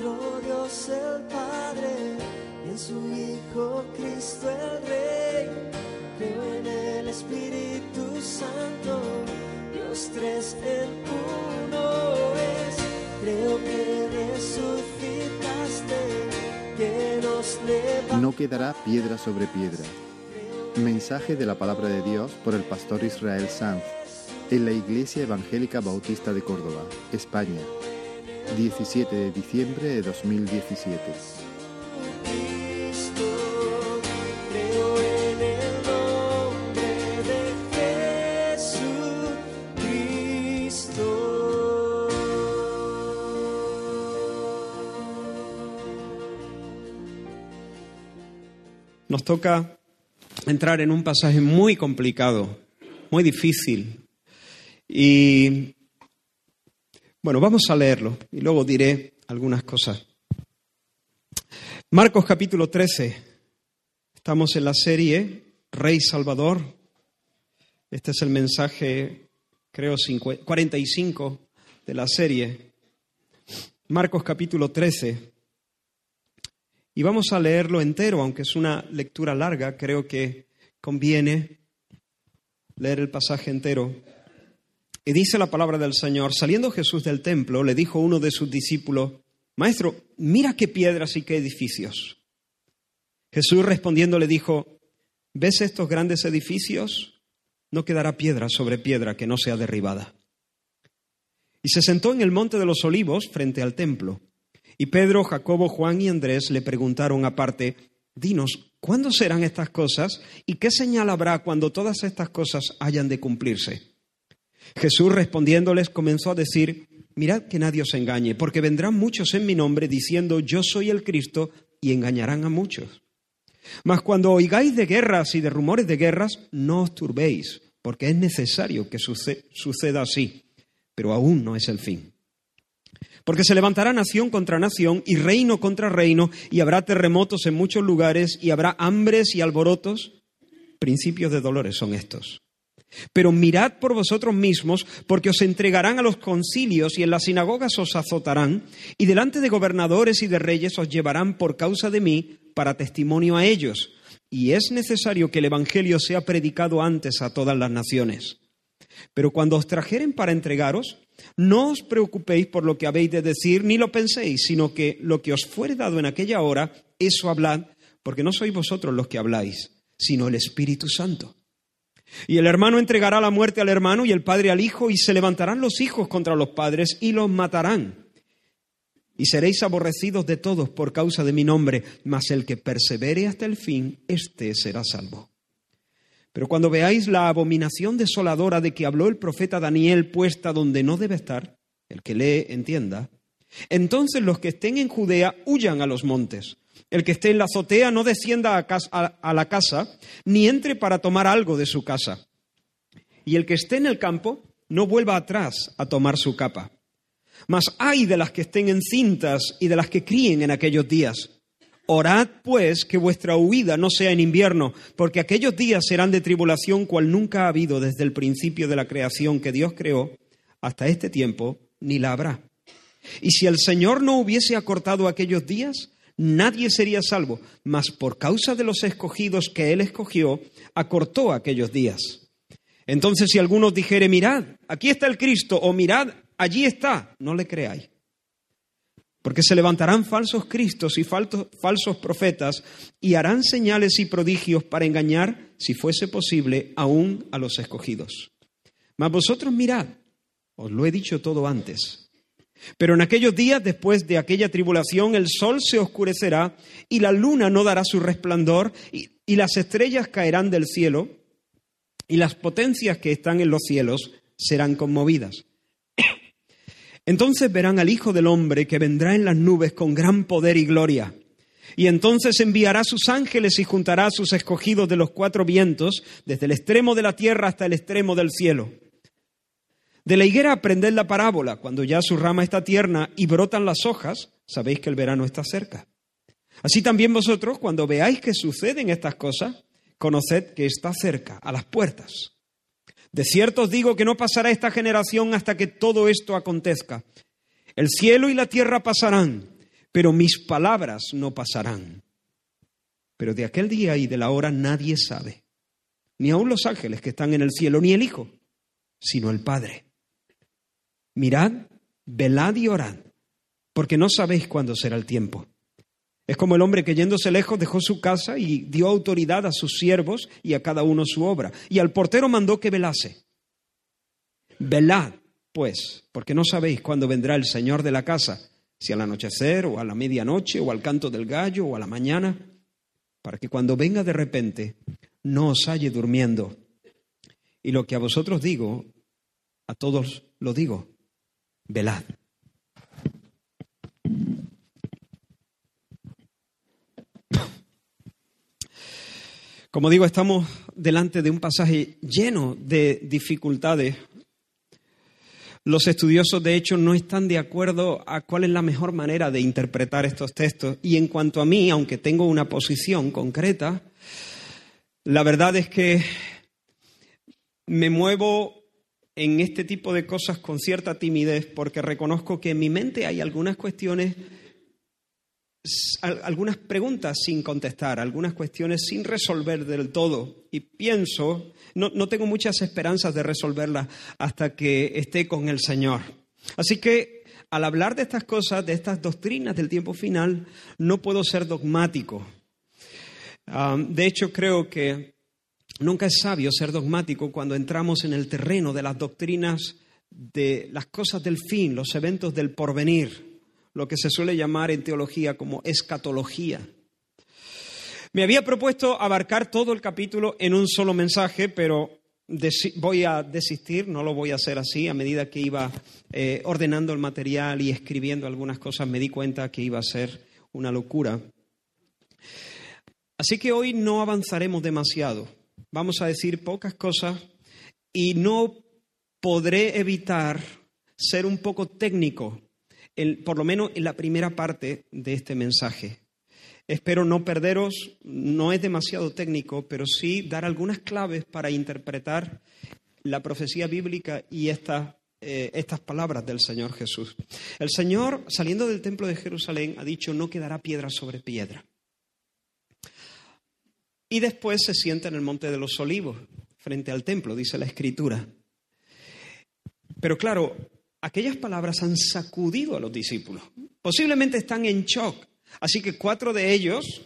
nuestro Dios el Padre y en su Hijo Cristo el Rey. Creo en el Espíritu Santo, Dios tres en uno es. Creo que resucitaste, que nos levantaste. No quedará piedra sobre piedra. Mensaje de la palabra de Dios por el pastor Israel Sanz en la Iglesia Evangélica Bautista de Córdoba, España, 17 de diciembre de 2017. Cristo, creo en el nombre de Jesucristo. Nos toca entrar en un pasaje muy complicado, muy difícil. Y bueno, vamos a leerlo y luego diré algunas cosas. Marcos capítulo 13. Estamos en la serie Rey Salvador. Este es el mensaje, creo, 50 45 de la serie. Marcos capítulo 13. Y vamos a leerlo entero, aunque es una lectura larga, creo que conviene leer el pasaje entero. Y dice la palabra del Señor, saliendo Jesús del templo, le dijo uno de sus discípulos, Maestro, mira qué piedras y qué edificios. Jesús respondiendo le dijo, ¿ves estos grandes edificios? No quedará piedra sobre piedra que no sea derribada. Y se sentó en el monte de los olivos frente al templo. Y Pedro, Jacobo, Juan y Andrés le preguntaron aparte, Dinos, ¿cuándo serán estas cosas? ¿Y qué señal habrá cuando todas estas cosas hayan de cumplirse? Jesús respondiéndoles comenzó a decir, Mirad que nadie os engañe, porque vendrán muchos en mi nombre diciendo, Yo soy el Cristo, y engañarán a muchos. Mas cuando oigáis de guerras y de rumores de guerras, no os turbéis, porque es necesario que suce- suceda así, pero aún no es el fin. Porque se levantará nación contra nación y reino contra reino, y habrá terremotos en muchos lugares, y habrá hambres y alborotos. Principios de dolores son estos. Pero mirad por vosotros mismos, porque os entregarán a los concilios y en las sinagogas os azotarán, y delante de gobernadores y de reyes os llevarán por causa de mí para testimonio a ellos. Y es necesario que el Evangelio sea predicado antes a todas las naciones. Pero cuando os trajeren para entregaros, no os preocupéis por lo que habéis de decir, ni lo penséis, sino que lo que os fuere dado en aquella hora, eso hablad, porque no sois vosotros los que habláis, sino el Espíritu Santo. Y el hermano entregará la muerte al hermano y el padre al hijo, y se levantarán los hijos contra los padres y los matarán. Y seréis aborrecidos de todos por causa de mi nombre, mas el que persevere hasta el fin, éste será salvo. Pero cuando veáis la abominación desoladora de que habló el profeta Daniel puesta donde no debe estar, el que lee entienda, entonces los que estén en Judea huyan a los montes. El que esté en la azotea no descienda a, cas- a- a la casa, ni entre para tomar algo de su casa. Y el que esté en el campo no vuelva atrás a tomar su capa. Mas ay de las que estén encintas y de las que críen en aquellos días. Orad, pues, que vuestra huida no sea en invierno, porque aquellos días serán de tribulación cual nunca ha habido desde el principio de la creación que Dios creó hasta este tiempo, ni la habrá. Y si el Señor no hubiese acortado aquellos días, nadie sería salvo, mas por causa de los escogidos que Él escogió, acortó aquellos días. Entonces, si algunos dijere, mirad, aquí está el Cristo, o mirad, allí está, no le creáis. Porque se levantarán falsos cristos y falsos profetas y harán señales y prodigios para engañar, si fuese posible, aún a los escogidos. Mas vosotros mirad, os lo he dicho todo antes. Pero en aquellos días, después de aquella tribulación, el sol se oscurecerá y la luna no dará su resplandor y, las estrellas caerán del cielo y las potencias que están en los cielos serán conmovidas. Entonces verán al Hijo del Hombre que vendrá en las nubes con gran poder y gloria. Y entonces enviará sus ángeles y juntará a sus escogidos de los cuatro vientos, desde el extremo de la tierra hasta el extremo del cielo. De la higuera aprended la parábola, cuando ya su rama está tierna y brotan las hojas, sabéis que el verano está cerca. Así también vosotros, cuando veáis que suceden estas cosas, conoced que está cerca, a las puertas. De cierto os digo que no pasará esta generación hasta que todo esto acontezca. El cielo y la tierra pasarán, pero mis palabras no pasarán. Pero de aquel día y de la hora nadie sabe, ni aun los ángeles que están en el cielo, ni el Hijo, sino el Padre. Mirad, velad y orad, porque no sabéis cuándo será el tiempo. Es como el hombre que yéndose lejos dejó su casa y dio autoridad a sus siervos y a cada uno su obra. Y al portero mandó que velase. Velad, pues, porque no sabéis cuándo vendrá el Señor de la casa, si al anochecer o a la medianoche o al canto del gallo o a la mañana, para que cuando venga de repente no os halle durmiendo. Y lo que a vosotros digo, a todos lo digo, velad. Como digo, estamos delante de un pasaje lleno de dificultades. Los estudiosos, de hecho, no están de acuerdo a cuál es la mejor manera de interpretar estos textos. Y en cuanto a mí, aunque tengo una posición concreta, la verdad es que me muevo en este tipo de cosas con cierta timidez porque reconozco que en mi mente hay algunas cuestiones algunas preguntas sin contestar, algunas cuestiones sin resolver del todo. Y pienso, no, no, tengo muchas esperanzas de resolverlas hasta que esté con el Señor. Así que al hablar de estas cosas, de estas doctrinas del tiempo final, no puedo ser dogmático. Ah, de hecho, creo que nunca es sabio ser dogmático cuando entramos en el terreno de las doctrinas de las cosas del fin, los eventos del porvenir lo que se suele llamar en teología como escatología. Me había propuesto abarcar todo el capítulo en un solo mensaje, pero voy a desistir, no lo voy a hacer así. A medida que iba eh, ordenando el material y escribiendo algunas cosas, me di cuenta que iba a ser una locura. Así que hoy no avanzaremos demasiado. Vamos a decir pocas cosas y no podré evitar ser un poco técnico por lo menos en la primera parte de este mensaje. Espero no perderos, no es demasiado técnico, pero sí dar algunas claves para interpretar la profecía bíblica y eh, estas palabras del Señor Jesús. El Señor, saliendo del templo de Jerusalén, ha dicho, no quedará piedra sobre piedra. Y después se sienta en el monte de los olivos, frente al templo, dice la Escritura. Pero claro, aquellas palabras han sacudido a los discípulos. Posiblemente están en shock. Así que cuatro de ellos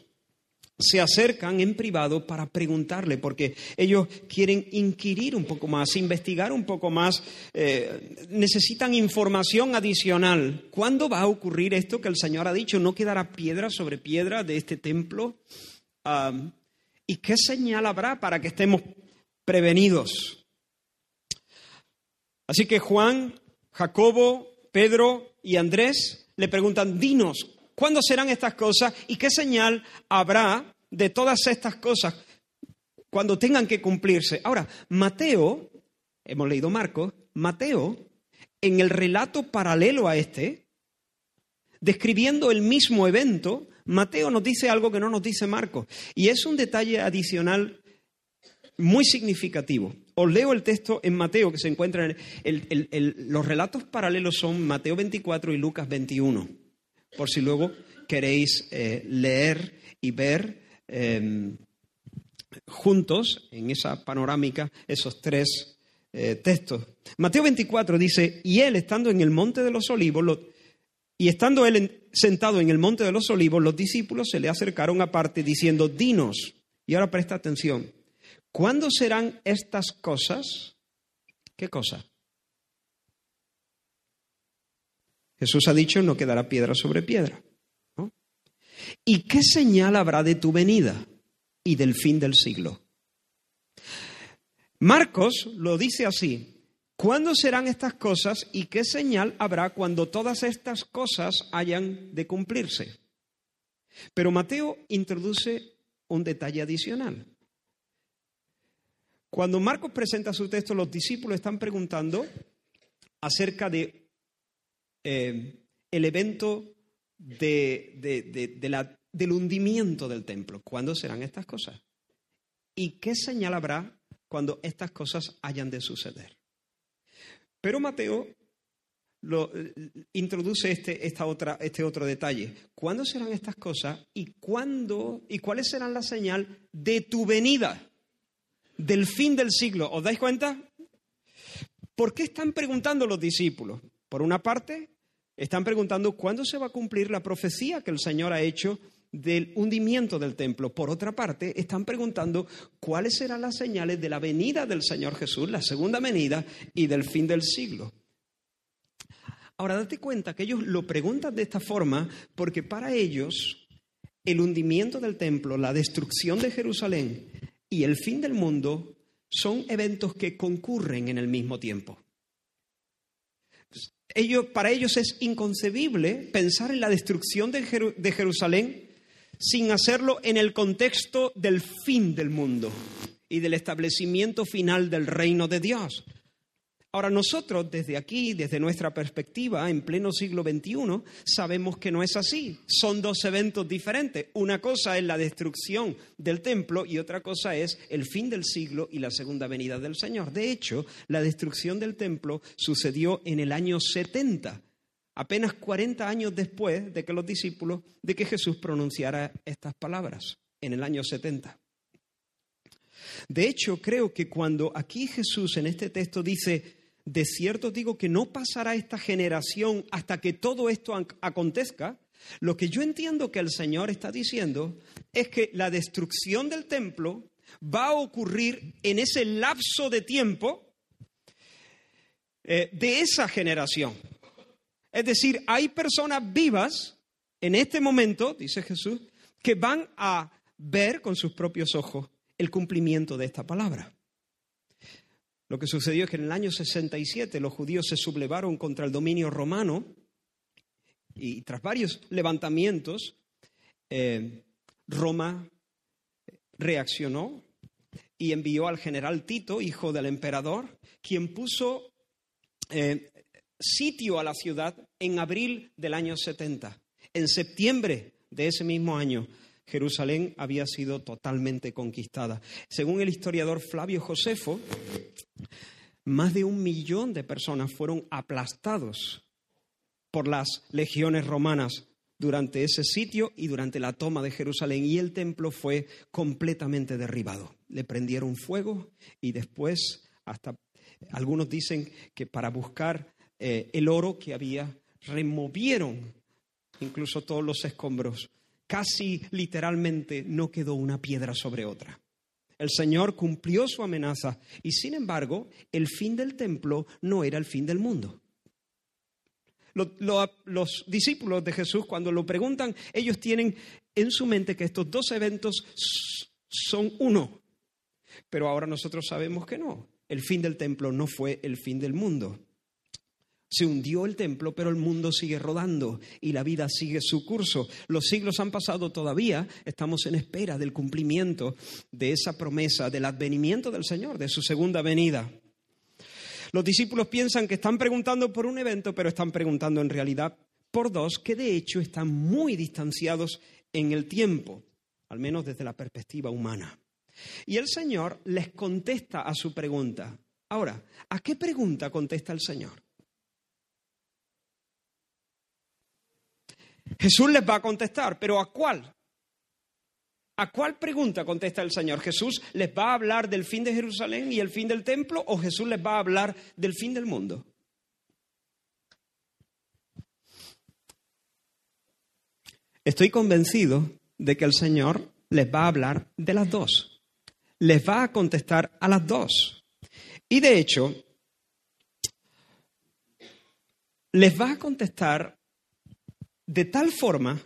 se acercan en privado para preguntarle, porque ellos quieren inquirir un poco más, investigar un poco más, eh, necesitan información adicional. ¿Cuándo va a ocurrir esto que el Señor ha dicho? ¿No quedará piedra sobre piedra de este templo? ¿Y qué señal habrá para que estemos prevenidos? Así que Juan Jacobo, Pedro y Andrés le preguntan, dinos, ¿cuándo serán estas cosas y qué señal habrá de todas estas cosas cuando tengan que cumplirse? Ahora, Mateo, hemos leído Marcos, Mateo, en el relato paralelo a este, describiendo el mismo evento, Mateo nos dice algo que no nos dice Marcos. Y es un detalle adicional muy significativo. Os leo el texto en Mateo que se encuentra en los relatos paralelos son Mateo 24 y Lucas 21, por si luego queréis eh, leer y ver em, juntos en esa panorámica esos tres eh, textos. Mateo 24 dice, y él estando en el monte de los olivos, y estando él sentado en el monte de los olivos, los discípulos se le acercaron aparte diciendo, dinos, y ahora presta atención, ¿Cuándo serán estas cosas? ¿Qué cosa? Jesús ha dicho, no quedará piedra sobre piedra. ¿Y qué señal habrá de tu venida y del fin del siglo? Marcos lo dice así. ¿Cuándo serán estas cosas y qué señal habrá cuando todas estas cosas hayan de cumplirse? Pero Mateo introduce un detalle adicional. Cuando Marcos presenta su texto, los discípulos están preguntando acerca de eh, el evento del hundimiento del templo. ¿Cuándo serán estas cosas? ¿Y qué señal habrá cuando estas cosas hayan de suceder? Pero Mateo eh, introduce este, esta otra, este otro detalle. ¿Cuándo serán estas cosas y, cuándo, y cuáles serán la señal de tu venida, del fin del siglo? ¿Os dais cuenta? ¿Por qué están preguntando los discípulos? Por una parte, están preguntando cuándo se va a cumplir la profecía que el Señor ha hecho del hundimiento del templo. Por otra parte, están preguntando cuáles serán las señales de la venida del Señor Jesús, la segunda venida y del fin del siglo. Ahora, date cuenta que ellos lo preguntan de esta forma porque para ellos el hundimiento del templo, la destrucción de Jerusalén y el fin del mundo son eventos que concurren en el mismo tiempo. Ellos, para ellos es inconcebible pensar en la destrucción de, de Jerusalén sin hacerlo en el contexto del fin del mundo y del establecimiento final del reino de Dios. Ahora nosotros desde aquí, desde nuestra perspectiva, en pleno siglo XXI, sabemos que no es así. Son dos eventos diferentes. Una cosa es la destrucción del templo y otra cosa es el fin del siglo y la segunda venida del Señor. De hecho, la destrucción del templo sucedió en el año 70, apenas 40 años después de que los discípulos, de que Jesús pronunciara estas palabras, en el año 70. De hecho, creo que cuando aquí Jesús en este texto dice, de cierto digo que no pasará esta generación hasta que todo esto acontezca, lo que yo entiendo que el Señor está diciendo es que la destrucción del templo va a ocurrir en ese lapso de tiempo eh, de esa generación. Es decir, hay personas vivas en este momento, dice Jesús, que van a ver con sus propios ojos el cumplimiento de esta palabra. Lo que sucedió es que en el año 67 los judíos se sublevaron contra el dominio romano y tras varios levantamientos, eh, Roma reaccionó y envió al general Tito, hijo del emperador, quien puso eh, sitio a la ciudad en abril del año 70. En septiembre de ese mismo año, Jerusalén había sido totalmente conquistada. Según el historiador Flavio Josefo, más de un millón de personas fueron aplastados por las legiones romanas durante ese sitio y durante la toma de Jerusalén y el templo fue completamente derribado. Le prendieron fuego y después hasta algunos dicen que para buscar eh, el oro que había removieron incluso todos los escombros. Casi literalmente no quedó una piedra sobre otra. El Señor cumplió su amenaza y sin embargo el fin del templo no era el fin del mundo. los discípulos de Jesús cuando lo preguntan, ellos tienen en su mente que estos dos eventos son uno. Pero ahora nosotros sabemos que no. El fin del templo no fue el fin del mundo. Se hundió el templo, pero el mundo sigue rodando y la vida sigue su curso. Los siglos han pasado todavía, estamos en espera del cumplimiento de esa promesa, del advenimiento del Señor, de su segunda venida. Los discípulos piensan que están preguntando por un evento, pero están preguntando en realidad por dos que de hecho están muy distanciados en el tiempo, al menos desde la perspectiva humana. Y el Señor les contesta a su pregunta. Ahora, ¿a qué pregunta contesta el Señor? Jesús les va a contestar, pero ¿a cuál? ¿A cuál pregunta contesta el Señor? ¿Jesús les va a hablar del fin de Jerusalén y el fin del templo o Jesús les va a hablar del fin del mundo? Estoy convencido de que el Señor les va a hablar de las dos. Les va a contestar a las dos. Y de hecho, les va a contestar de tal forma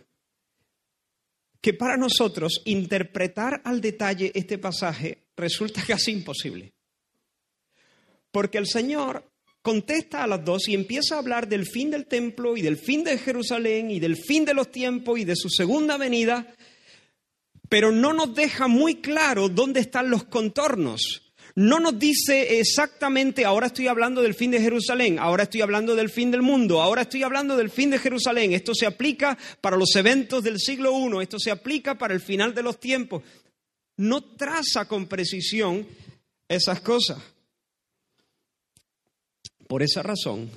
que para nosotros interpretar al detalle este pasaje resulta casi imposible. Porque el Señor contesta a las dos y empieza a hablar del fin del templo y del fin de Jerusalén y del fin de los tiempos y de su segunda venida, pero no nos deja muy claro dónde están los contornos no nos dice exactamente, ahora estoy hablando del fin de Jerusalén, ahora estoy hablando del fin del mundo, ahora estoy hablando del fin de Jerusalén. Esto se aplica para los eventos del siglo I, esto se aplica para el final de los tiempos. No traza con precisión esas cosas. Por esa razón,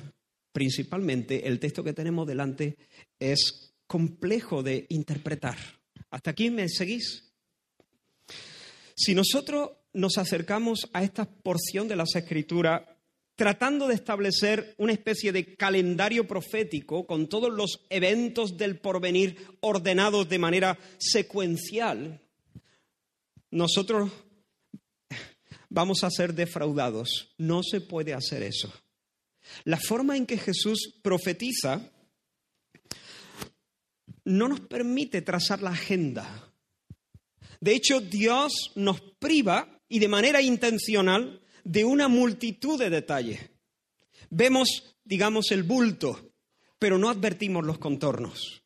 principalmente el texto que tenemos delante es complejo de interpretar. ¿Hasta aquí me seguís? Si nosotros nos acercamos a esta porción de las Escrituras tratando de establecer una especie de calendario profético con todos los eventos del porvenir ordenados de manera secuencial, nosotros vamos a ser defraudados. No se puede hacer eso. La forma en que Jesús profetiza no nos permite trazar la agenda. De hecho, Dios nos priva y de manera intencional de una multitud de detalles. Vemos, digamos, el bulto, pero no advertimos los contornos.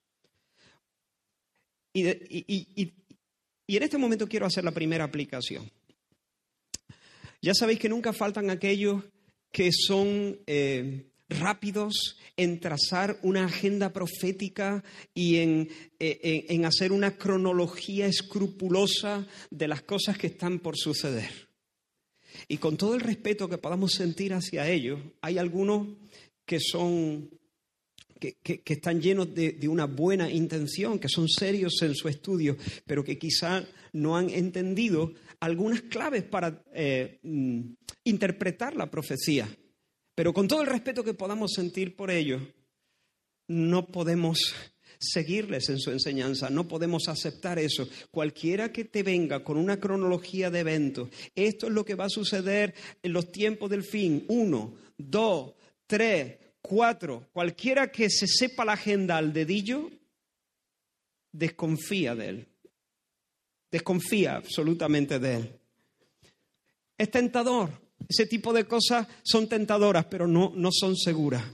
Y, en este momento quiero hacer la primera aplicación. Ya sabéis que nunca faltan aquellos que son eh, rápidos en trazar una agenda profética y en, eh, en hacer una cronología escrupulosa de las cosas que están por suceder. Y con todo el respeto que podamos sentir hacia ellos, hay algunos que son que, están llenos de, una buena intención, que son serios en su estudio, pero que quizá no han entendido algunas claves para eh, mm, interpretar la profecía. Pero con todo el respeto que podamos sentir por ellos, no podemos seguirles en su enseñanza. No podemos aceptar eso. Cualquiera que te venga con una cronología de eventos, esto es lo que va a suceder en los tiempos del fin. Uno, dos, tres, cuatro. Cualquiera que se sepa la agenda al dedillo, desconfía de él. Desconfía absolutamente de él. Es tentador. Ese tipo de cosas son tentadoras, pero no, no son seguras.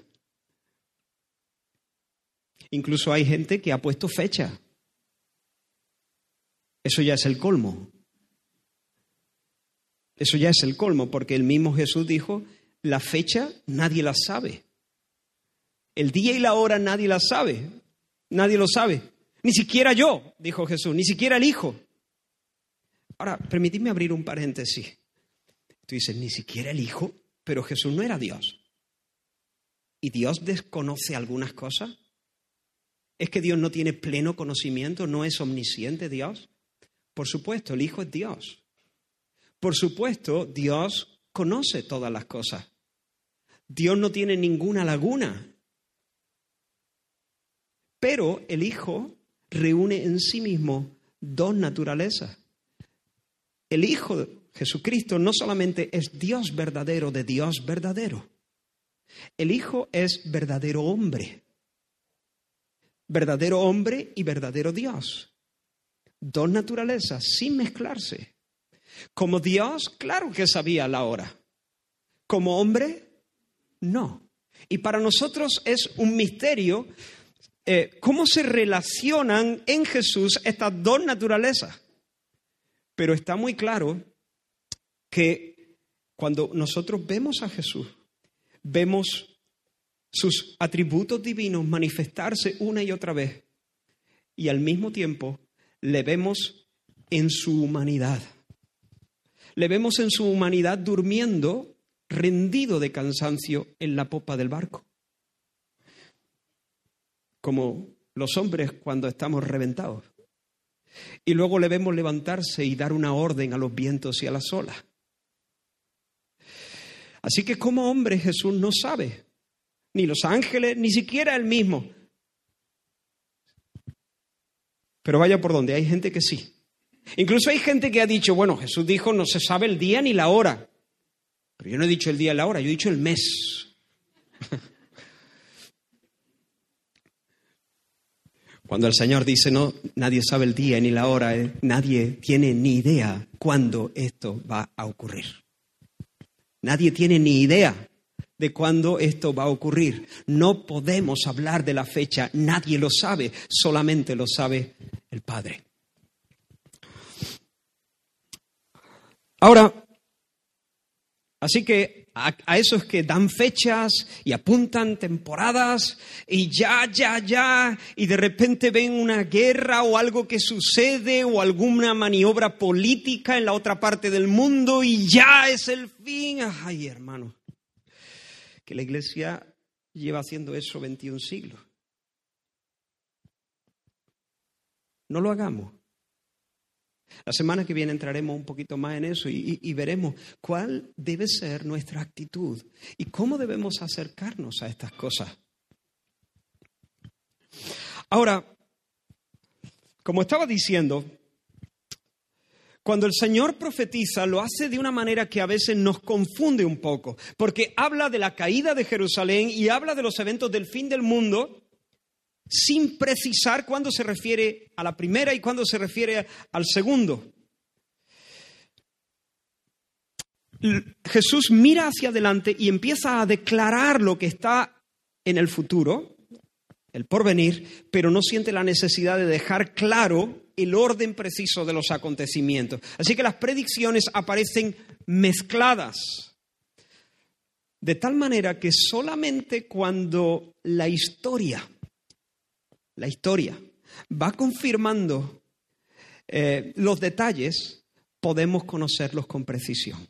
Incluso hay gente que ha puesto fecha. Eso ya es el colmo. Eso ya es el colmo, porque el mismo Jesús dijo, la fecha nadie la sabe. El día y la hora nadie la sabe. Nadie lo sabe. Ni siquiera yo, dijo Jesús, ni siquiera el Hijo. Ahora, permitidme abrir un paréntesis. Tú dices, ni siquiera el Hijo, pero Jesús no era Dios. ¿Y Dios desconoce algunas cosas? ¿Es que Dios no tiene pleno conocimiento? ¿No es omnisciente Dios? Por supuesto, el Hijo es Dios. Por supuesto, Dios conoce todas las cosas. Dios no tiene ninguna laguna. Pero el Hijo reúne en sí mismo dos naturalezas. El Hijo Jesucristo no solamente es Dios verdadero de Dios verdadero. El Hijo es verdadero hombre verdadero hombre y verdadero Dios. Dos naturalezas sin mezclarse. Como Dios, claro que sabía la hora. Como hombre, no. Y para nosotros es un misterio eh, cómo se relacionan en Jesús estas dos naturalezas. Pero está muy claro que cuando nosotros vemos a Jesús, vemos sus atributos divinos manifestarse una y otra vez y al mismo tiempo le vemos en su humanidad. Le vemos en su humanidad durmiendo, rendido de cansancio en la popa del barco. Como los hombres cuando estamos reventados. Y luego le vemos levantarse y dar una orden a los vientos y a las olas. Así que como hombre Jesús no sabe ni los ángeles, ni siquiera él mismo. Pero vaya por donde, hay gente que sí. Incluso hay gente que ha dicho, bueno, Jesús dijo, no se sabe el día ni la hora. Pero yo no he dicho el día y la hora, yo he dicho el mes. Cuando el Señor dice, no, nadie sabe el día ni la hora, eh, nadie tiene ni idea cuándo esto va a ocurrir. Nadie tiene ni idea de cuándo esto va a ocurrir. No podemos hablar de la fecha, nadie lo sabe, solamente lo sabe el Padre. Ahora, así que a, esos que dan fechas y apuntan temporadas y ya, ya, ya, y de repente ven una guerra o algo que sucede o alguna maniobra política en la otra parte del mundo y ya es el fin. Ay, hermano que la iglesia lleva haciendo eso 21 siglos. No lo hagamos. La semana que viene entraremos un poquito más en eso y, y, veremos cuál debe ser nuestra actitud y cómo debemos acercarnos a estas cosas. Ahora, como estaba diciendo, cuando el Señor profetiza, lo hace de una manera que a veces nos confunde un poco, porque habla de la caída de Jerusalén y habla de los eventos del fin del mundo sin precisar cuándo se refiere a la primera y cuándo se refiere al segundo. Jesús mira hacia adelante y empieza a declarar lo que está en el futuro, el porvenir, pero no siente la necesidad de dejar claro el orden preciso de los acontecimientos. Así que las predicciones aparecen mezcladas. De tal manera que solamente cuando la historia la historia, va confirmando eh, los detalles, podemos conocerlos con precisión.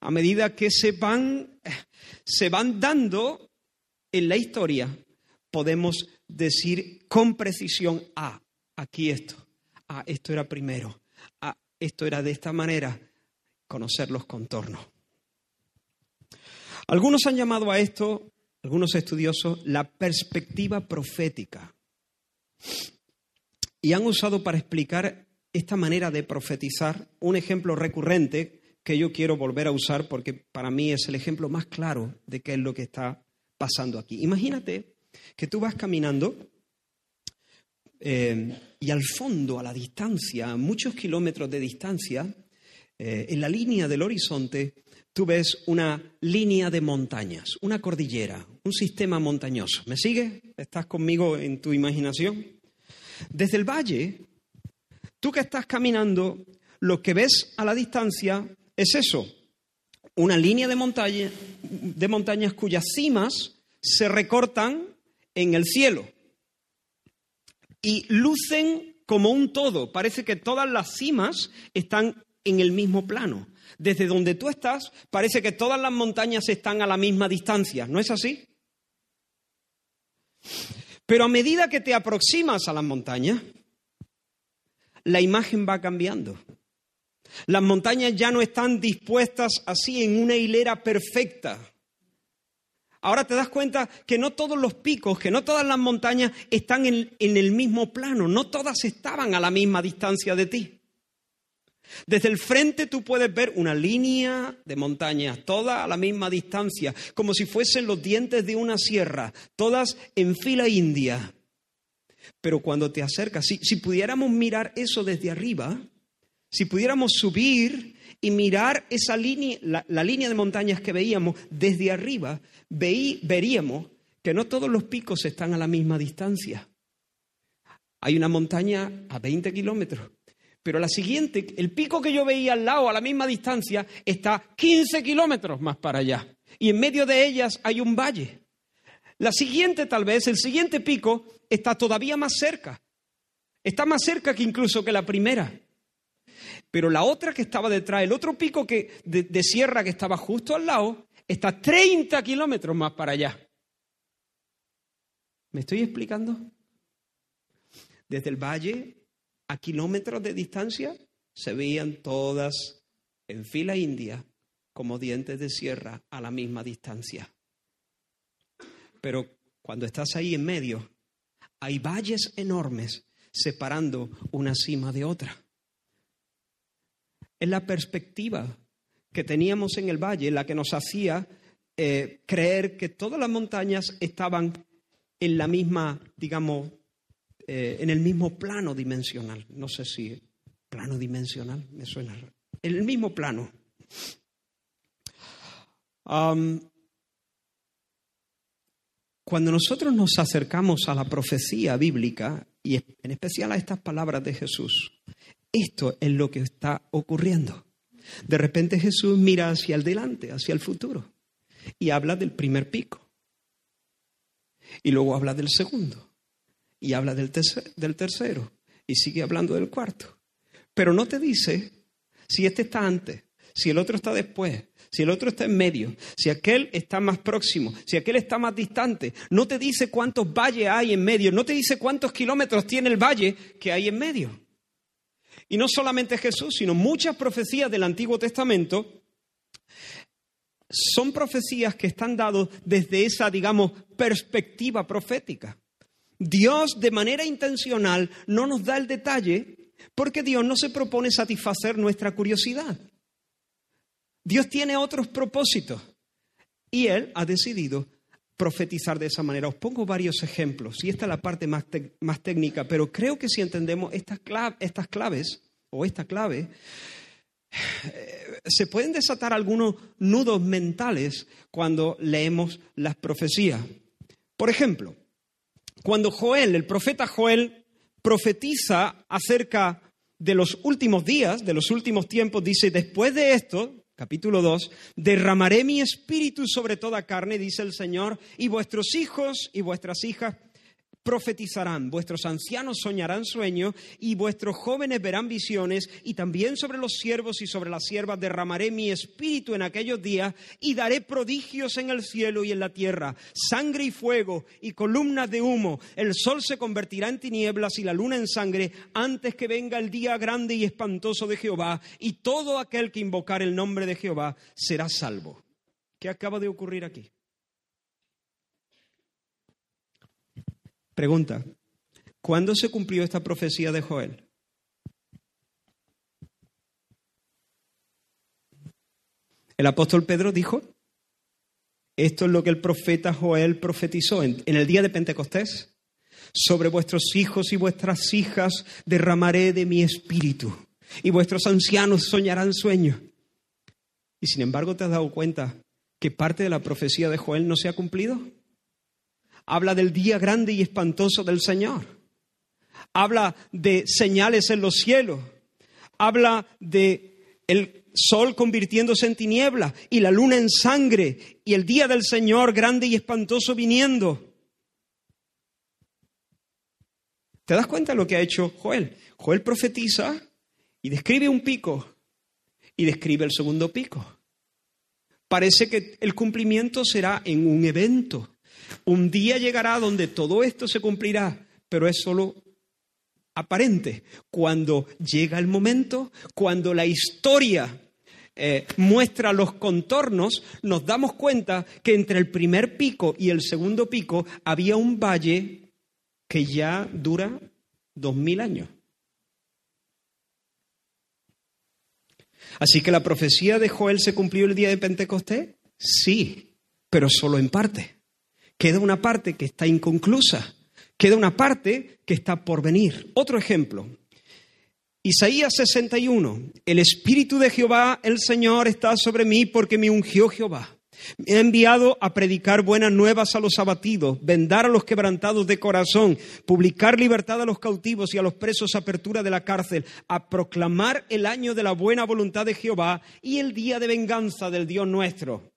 A medida que se van, se van dando en la historia, podemos decir con precisión, ah, aquí esto, ah, esto era primero, ah, esto era de esta manera, conocer los contornos. Algunos han llamado a esto algunos estudiosos, la perspectiva profética. Y han usado para explicar esta manera de profetizar un ejemplo recurrente que yo quiero volver a usar porque para mí es el ejemplo más claro de qué es lo que está pasando aquí. Imagínate que tú vas caminando eh, y al fondo, a la distancia, a muchos kilómetros de distancia, eh, en la línea del horizonte, tú ves una línea de montañas, una cordillera, un sistema montañoso. ¿Me sigue? ¿Estás conmigo en tu imaginación? Desde el valle, tú que estás caminando, lo que ves a la distancia es eso, una línea de, montaña, de montañas cuyas cimas se recortan en el cielo y lucen como un todo. Parece que todas las cimas están en el mismo plano. Desde donde tú estás, parece que todas las montañas están a la misma distancia, ¿no es así? Pero a medida que te aproximas a las montañas, la imagen va cambiando. Las montañas ya no están dispuestas así en una hilera perfecta. Ahora te das cuenta que no todos los picos, que no todas las montañas están en, en, el mismo plano, no todas estaban a la misma distancia de ti. Desde el frente tú puedes ver una línea de montañas, todas a la misma distancia, como si fuesen los dientes de una sierra, todas en fila india. Pero cuando te acercas, si, pudiéramos mirar eso desde arriba, si pudiéramos subir y mirar esa línea, la, línea de montañas que veíamos desde arriba, veríamos que no todos los picos están a la misma distancia. Hay una montaña a 20 kilómetros, pero la siguiente, el pico que yo veía al lado, a la misma distancia, está 15 kilómetros más para allá. Y en medio de ellas hay un valle. La siguiente, tal vez, el siguiente pico, está todavía más cerca. Está más cerca que incluso que la primera. Pero la otra que estaba detrás, el otro pico que, de, de sierra que estaba justo al lado, está 30 kilómetros más para allá. ¿Me estoy explicando? Desde el valle a kilómetros de distancia se veían todas en fila india como dientes de sierra a la misma distancia. Pero cuando estás ahí en medio, hay valles enormes separando una cima de otra. Es la perspectiva que teníamos en el valle la que nos hacía eh, creer que todas las montañas estaban en la misma, digamos, eh, en el mismo plano dimensional. No sé si plano dimensional me suena. En el mismo plano. cuando nosotros nos acercamos a la profecía bíblica, y en especial a estas palabras de Jesús, esto es lo que está ocurriendo. De repente Jesús mira hacia el delante, hacia el futuro, y habla del primer pico. Y luego habla del segundo y habla del, del tercero y sigue hablando del cuarto. Pero no te dice si este está antes, si el otro está después, si el otro está en medio, si aquel está más próximo, si aquel está más distante. No te dice cuántos valles hay en medio, no te dice cuántos kilómetros tiene el valle que hay en medio. Y no solamente Jesús, sino muchas profecías del Antiguo Testamento son profecías que están dadas desde esa, digamos, perspectiva profética. Dios de manera intencional no nos da el detalle porque Dios no se propone satisfacer nuestra curiosidad. Dios tiene otros propósitos y Él ha decidido profetizar de esa manera. Os pongo varios ejemplos y esta es la parte más, más técnica, pero creo que si entendemos estas, estas claves o esta clave, eh, se pueden desatar algunos nudos mentales cuando leemos las profecías. Por ejemplo, cuando Joel, el profeta Joel, profetiza acerca de los últimos días, de los últimos tiempos, dice, después de esto, capítulo 2, derramaré mi espíritu sobre toda carne, dice el Señor, y vuestros hijos y vuestras hijas profetizarán, vuestros ancianos soñarán sueños y vuestros jóvenes verán visiones y también sobre los siervos y sobre las siervas derramaré mi espíritu en aquellos días y daré prodigios en el cielo y en la tierra, sangre y fuego y columnas de humo, el sol se convertirá en tinieblas y la luna en sangre antes que venga el día grande y espantoso de Jehová y todo aquel que invocar el nombre de Jehová será salvo. ¿Qué acaba de ocurrir aquí? Pregunta, ¿cuándo se cumplió esta profecía de Joel? El apóstol Pedro dijo, esto es lo que el profeta Joel profetizó en, el día de Pentecostés. Sobre vuestros hijos y vuestras hijas derramaré de mi espíritu, y vuestros ancianos soñarán sueños. Y sin embargo, ¿te has dado cuenta que parte de la profecía de Joel no se ha cumplido? Habla del día grande y espantoso del Señor. Habla de señales en los cielos. Habla de el sol convirtiéndose en tiniebla y la luna en sangre y el día del Señor grande y espantoso viniendo. ¿Te das cuenta de lo que ha hecho Joel? Joel profetiza y describe un pico y describe el segundo pico. Parece que el cumplimiento será en un evento. Un día llegará donde todo esto se cumplirá, pero es solo aparente. Cuando llega el momento, cuando la historia eh, muestra los contornos, nos damos cuenta que entre el primer pico y el segundo pico había un valle que ya dura dos mil años. Así que la profecía de Joel se cumplió el día de Pentecostés, sí, pero solo en parte. Queda una parte que está inconclusa, queda una parte que está por venir. Otro ejemplo, Isaías 61, el Espíritu de Jehová, el Señor, está sobre mí porque me ungió Jehová. Me ha enviado a predicar buenas nuevas a los abatidos, vendar a los quebrantados de corazón, publicar libertad a los cautivos y a los presos apertura de la cárcel, a proclamar el año de la buena voluntad de Jehová y el día de venganza del Dios nuestro.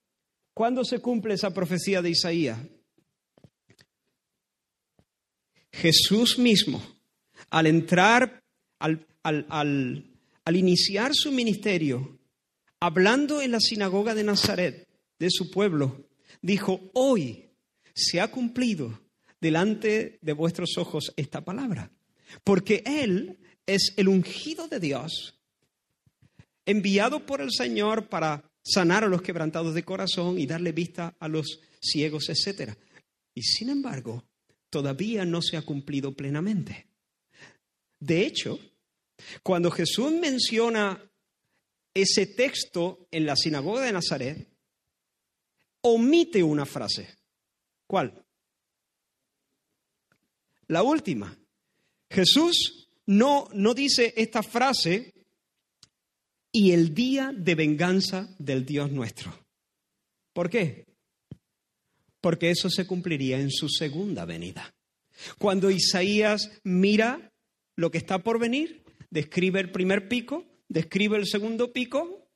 ¿Cuándo se cumple esa profecía de Isaías? Jesús mismo, al entrar, al, al, iniciar su ministerio, hablando en la sinagoga de Nazaret, de su pueblo, dijo, hoy se ha cumplido delante de vuestros ojos esta palabra, porque Él es el ungido de Dios, enviado por el Señor para sanar a los quebrantados de corazón y darle vista a los ciegos, etc. Y sin embargo, todavía no se ha cumplido plenamente. De hecho, cuando Jesús menciona ese texto en la sinagoga de Nazaret, omite una frase. ¿Cuál? La última. Jesús no, no dice esta frase y el día de venganza del Dios nuestro. ¿Por qué? Porque eso se cumpliría en su segunda venida. Cuando Isaías mira lo que está por venir, describe el primer pico, describe el segundo pico,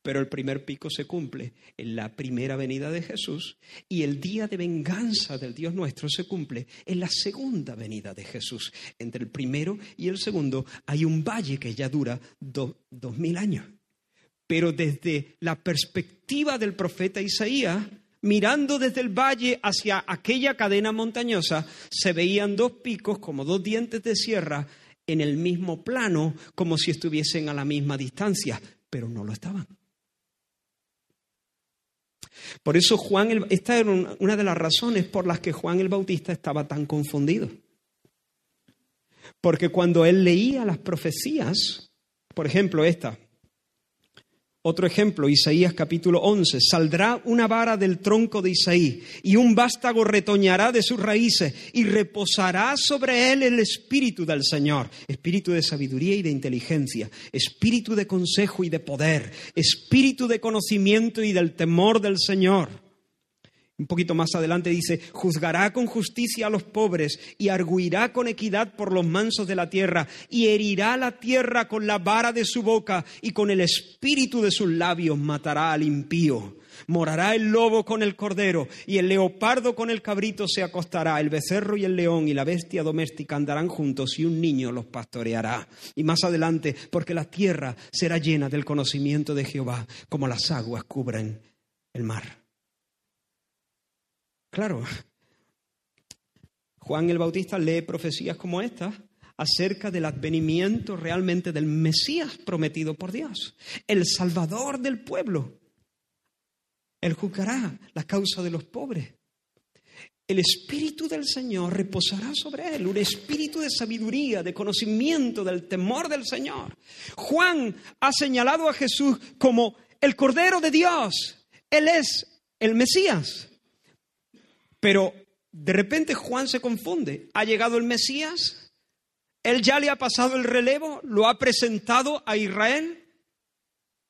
pero el primer pico se cumple en la primera venida de Jesús y el día de venganza del Dios nuestro se cumple en la segunda venida de Jesús. Entre el primero y el segundo hay un valle que ya dura dos mil años. pero desde la perspectiva del profeta Isaías, mirando desde el valle hacia aquella cadena montañosa, se veían dos picos como dos dientes de sierra en el mismo plano, como si estuviesen a la misma distancia, pero no lo estaban. Por eso Juan, esta era una- una de las razones por las que Juan el Bautista estaba tan confundido. Porque cuando él leía las profecías, por ejemplo esta, otro ejemplo, Isaías capítulo 11, saldrá una vara del tronco de Isaí y un vástago retoñará de sus raíces y reposará sobre él el espíritu del Señor, espíritu de sabiduría y de inteligencia, espíritu de consejo y de poder, espíritu de conocimiento y del temor del Señor. Un poquito más adelante dice, juzgará con justicia a los pobres y arguirá con equidad por los mansos de la tierra y herirá la tierra con la vara de su boca y con el espíritu de sus labios matará al impío. Morará el lobo con el cordero y el leopardo con el cabrito se acostará, el becerro y el león y la bestia doméstica andarán juntos y un niño los pastoreará. Y más adelante, porque la tierra será llena del conocimiento de Jehová, como las aguas cubren el mar. Claro, Juan el Bautista lee profecías como estas acerca del advenimiento realmente del Mesías prometido por Dios, el Salvador del pueblo. Él juzgará la causa de los pobres. El Espíritu del Señor reposará sobre él, un espíritu de sabiduría, de conocimiento, del temor del Señor. Juan ha señalado a Jesús como el Cordero de Dios. Él es el Mesías. Pero de repente Juan se confunde. Ha llegado el Mesías, él ya le ha pasado el relevo, lo ha presentado a Israel,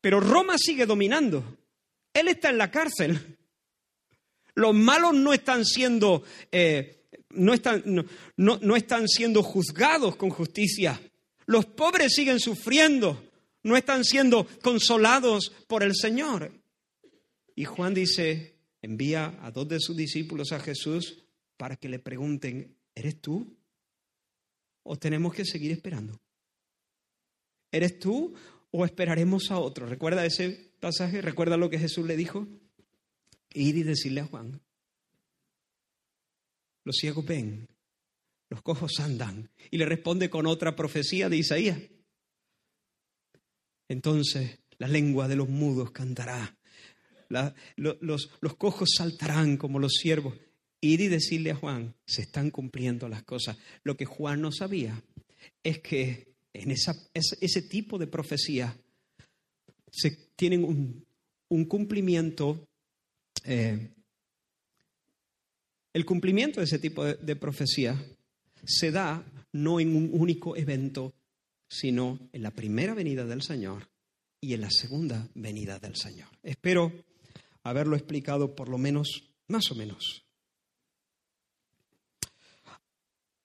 pero Roma sigue dominando. Él está en la cárcel. Los malos no están siendo, eh, no, están, no, no, no están siendo juzgados con justicia. Los pobres siguen sufriendo, no están siendo consolados por el Señor. Y Juan dice, envía a dos de sus discípulos a Jesús para que le pregunten, ¿eres tú? ¿O tenemos que seguir esperando? ¿Eres tú o esperaremos a otro? ¿Recuerda ese pasaje? ¿Recuerda lo que Jesús le dijo? Ir y decirle a Juan, los ciegos ven, los cojos andan. Y le responde con otra profecía de Isaías. Entonces la lengua de los mudos cantará, los, cojos saltarán como los siervos. Ir y decirle a Juan, se están cumpliendo las cosas. Lo que Juan no sabía es que en ese, tipo de profecía se tienen un, un cumplimiento, eh, el cumplimiento de ese tipo de, de profecía se da no en un único evento, sino en la primera venida del Señor y en la segunda venida del Señor. Espero haberlo explicado por lo menos, más o menos.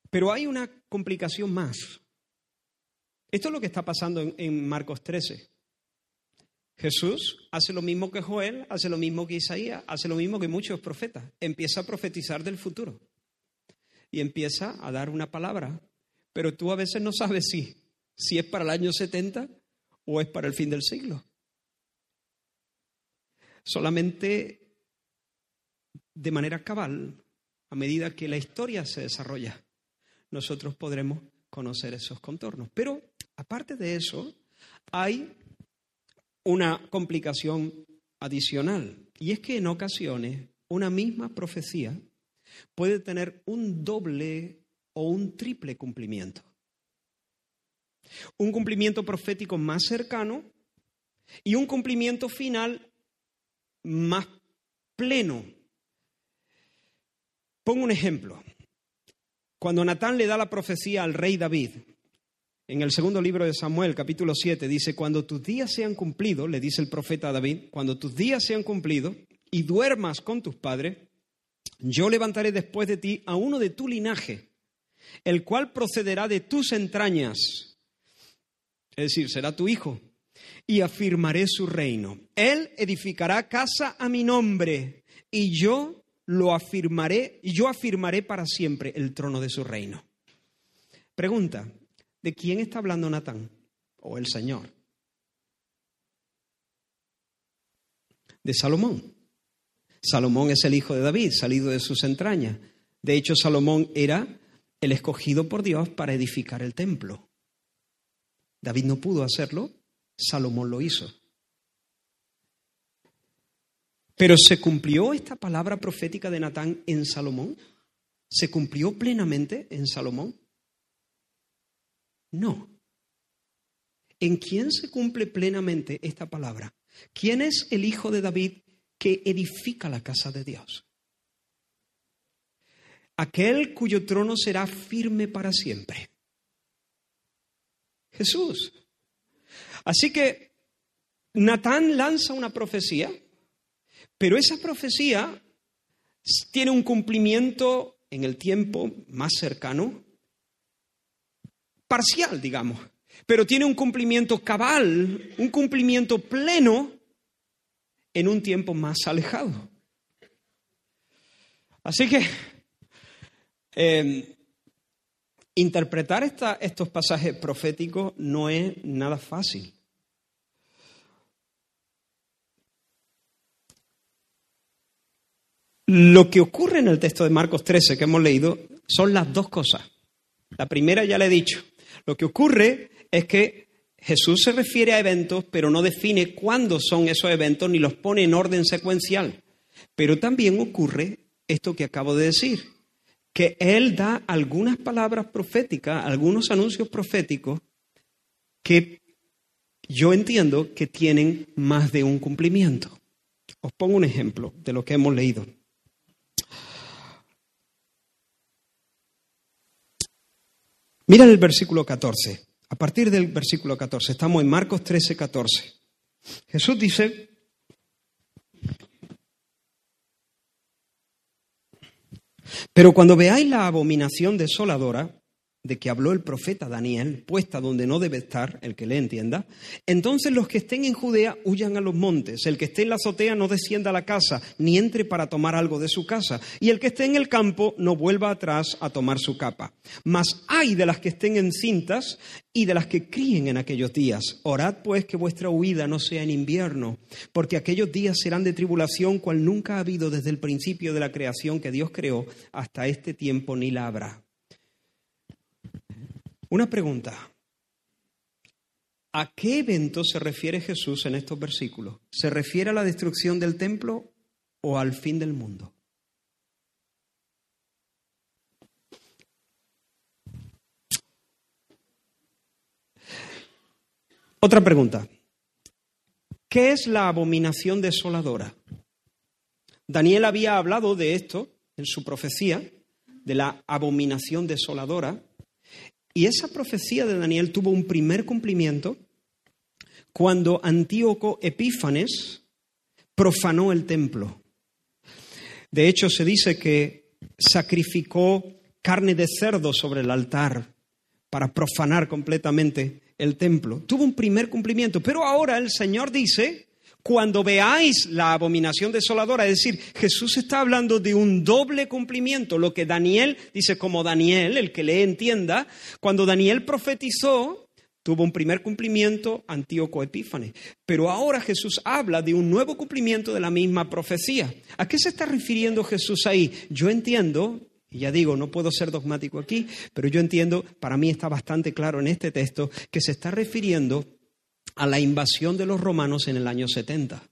Pero hay una complicación más. Esto es lo que está pasando en, Marcos 13. Jesús hace lo mismo que Joel, hace lo mismo que Isaías, hace lo mismo que muchos profetas. Empieza a profetizar del futuro y empieza a dar una palabra. Pero tú a veces no sabes si, si es para el año 70 o es para el fin del siglo. Solamente de manera cabal, a medida que la historia se desarrolla, nosotros podremos conocer esos contornos. Pero aparte de eso, hay una complicación adicional, y es que en ocasiones una misma profecía puede tener un doble o un triple cumplimiento. Un cumplimiento profético más cercano y un cumplimiento final más pleno. Pongo un ejemplo. Cuando Natán le da la profecía al rey David, en el segundo libro de Samuel, capítulo 7, dice, cuando tus días sean cumplidos, le dice el profeta a David, cuando tus días sean cumplidos y duermas con tus padres, yo levantaré después de ti a uno de tu linaje, el cual procederá de tus entrañas, es decir, será tu hijo, y afirmaré su reino. Él edificará casa a mi nombre, y yo lo afirmaré, yo afirmaré para siempre el trono de su reino. Pregunta, ¿de quién está hablando Natán? ¿O el Señor? de Salomón. Salomón es el hijo de David, salido de sus entrañas. De hecho, Salomón era el escogido por Dios para edificar el templo. David no pudo hacerlo, Salomón lo hizo. Pero ¿se cumplió esta palabra profética de Natán en Salomón? ¿Se cumplió plenamente en Salomón? No. ¿En quién se cumple plenamente esta palabra? ¿Quién es el hijo de David que edifica la casa de Dios? Aquel cuyo trono será firme para siempre. Jesús. Así que Natán lanza una profecía, pero esa profecía tiene un cumplimiento en el tiempo más cercano, parcial, digamos pero tiene un cumplimiento cabal, un cumplimiento pleno en un tiempo más alejado. Así que em, interpretar estos pasajes proféticos no es nada fácil. Lo que ocurre en el texto de Marcos 13 que hemos leído son las dos cosas. La primera ya le he dicho. Lo que ocurre es que Jesús se refiere a eventos, pero no define cuándo son esos eventos ni los pone en orden secuencial. Pero también ocurre esto que acabo de decir, que Él da algunas palabras proféticas, algunos anuncios proféticos que yo entiendo que tienen más de un cumplimiento. Os pongo un ejemplo de lo que hemos leído. Mira el versículo 14. A partir del versículo 14, estamos en Marcos 13, 14. Jesús dice, pero cuando veáis la abominación desoladora, de que habló el profeta Daniel, puesta donde no debe estar, el que le entienda, entonces los que estén en Judea huyan a los montes, el que esté en la azotea no descienda a la casa, ni entre para tomar algo de su casa, y el que esté en el campo no vuelva atrás a tomar su capa. Mas hay de las que estén encintas y de las que críen en aquellos días. Orad pues que vuestra huida no sea en invierno, porque aquellos días serán de tribulación cual nunca ha habido desde el principio de la creación que Dios creó hasta este tiempo ni la habrá. Una pregunta. ¿A qué evento se refiere Jesús en estos versículos? ¿Se refiere a la destrucción del templo o al fin del mundo? Otra pregunta. ¿Qué es la abominación desoladora? Daniel había hablado de esto en su profecía, de la abominación desoladora, y esa profecía de Daniel tuvo un primer cumplimiento cuando Antíoco Epífanes profanó el templo. De hecho, se dice que sacrificó carne de cerdo sobre el altar para profanar completamente el templo. Tuvo un primer cumplimiento, pero ahora el Señor dice cuando veáis la abominación desoladora, es decir, Jesús está hablando de un doble cumplimiento, lo que Daniel dice como Daniel, el que le entienda, cuando Daniel profetizó, tuvo un primer cumplimiento Antíoco Epífanes, pero ahora Jesús habla de un nuevo cumplimiento de la misma profecía. ¿A qué se está refiriendo Jesús ahí? Yo entiendo, y ya digo, no puedo ser dogmático aquí, pero yo entiendo, para mí está bastante claro en este texto, que se está refiriendo a la invasión de los romanos en el año 70.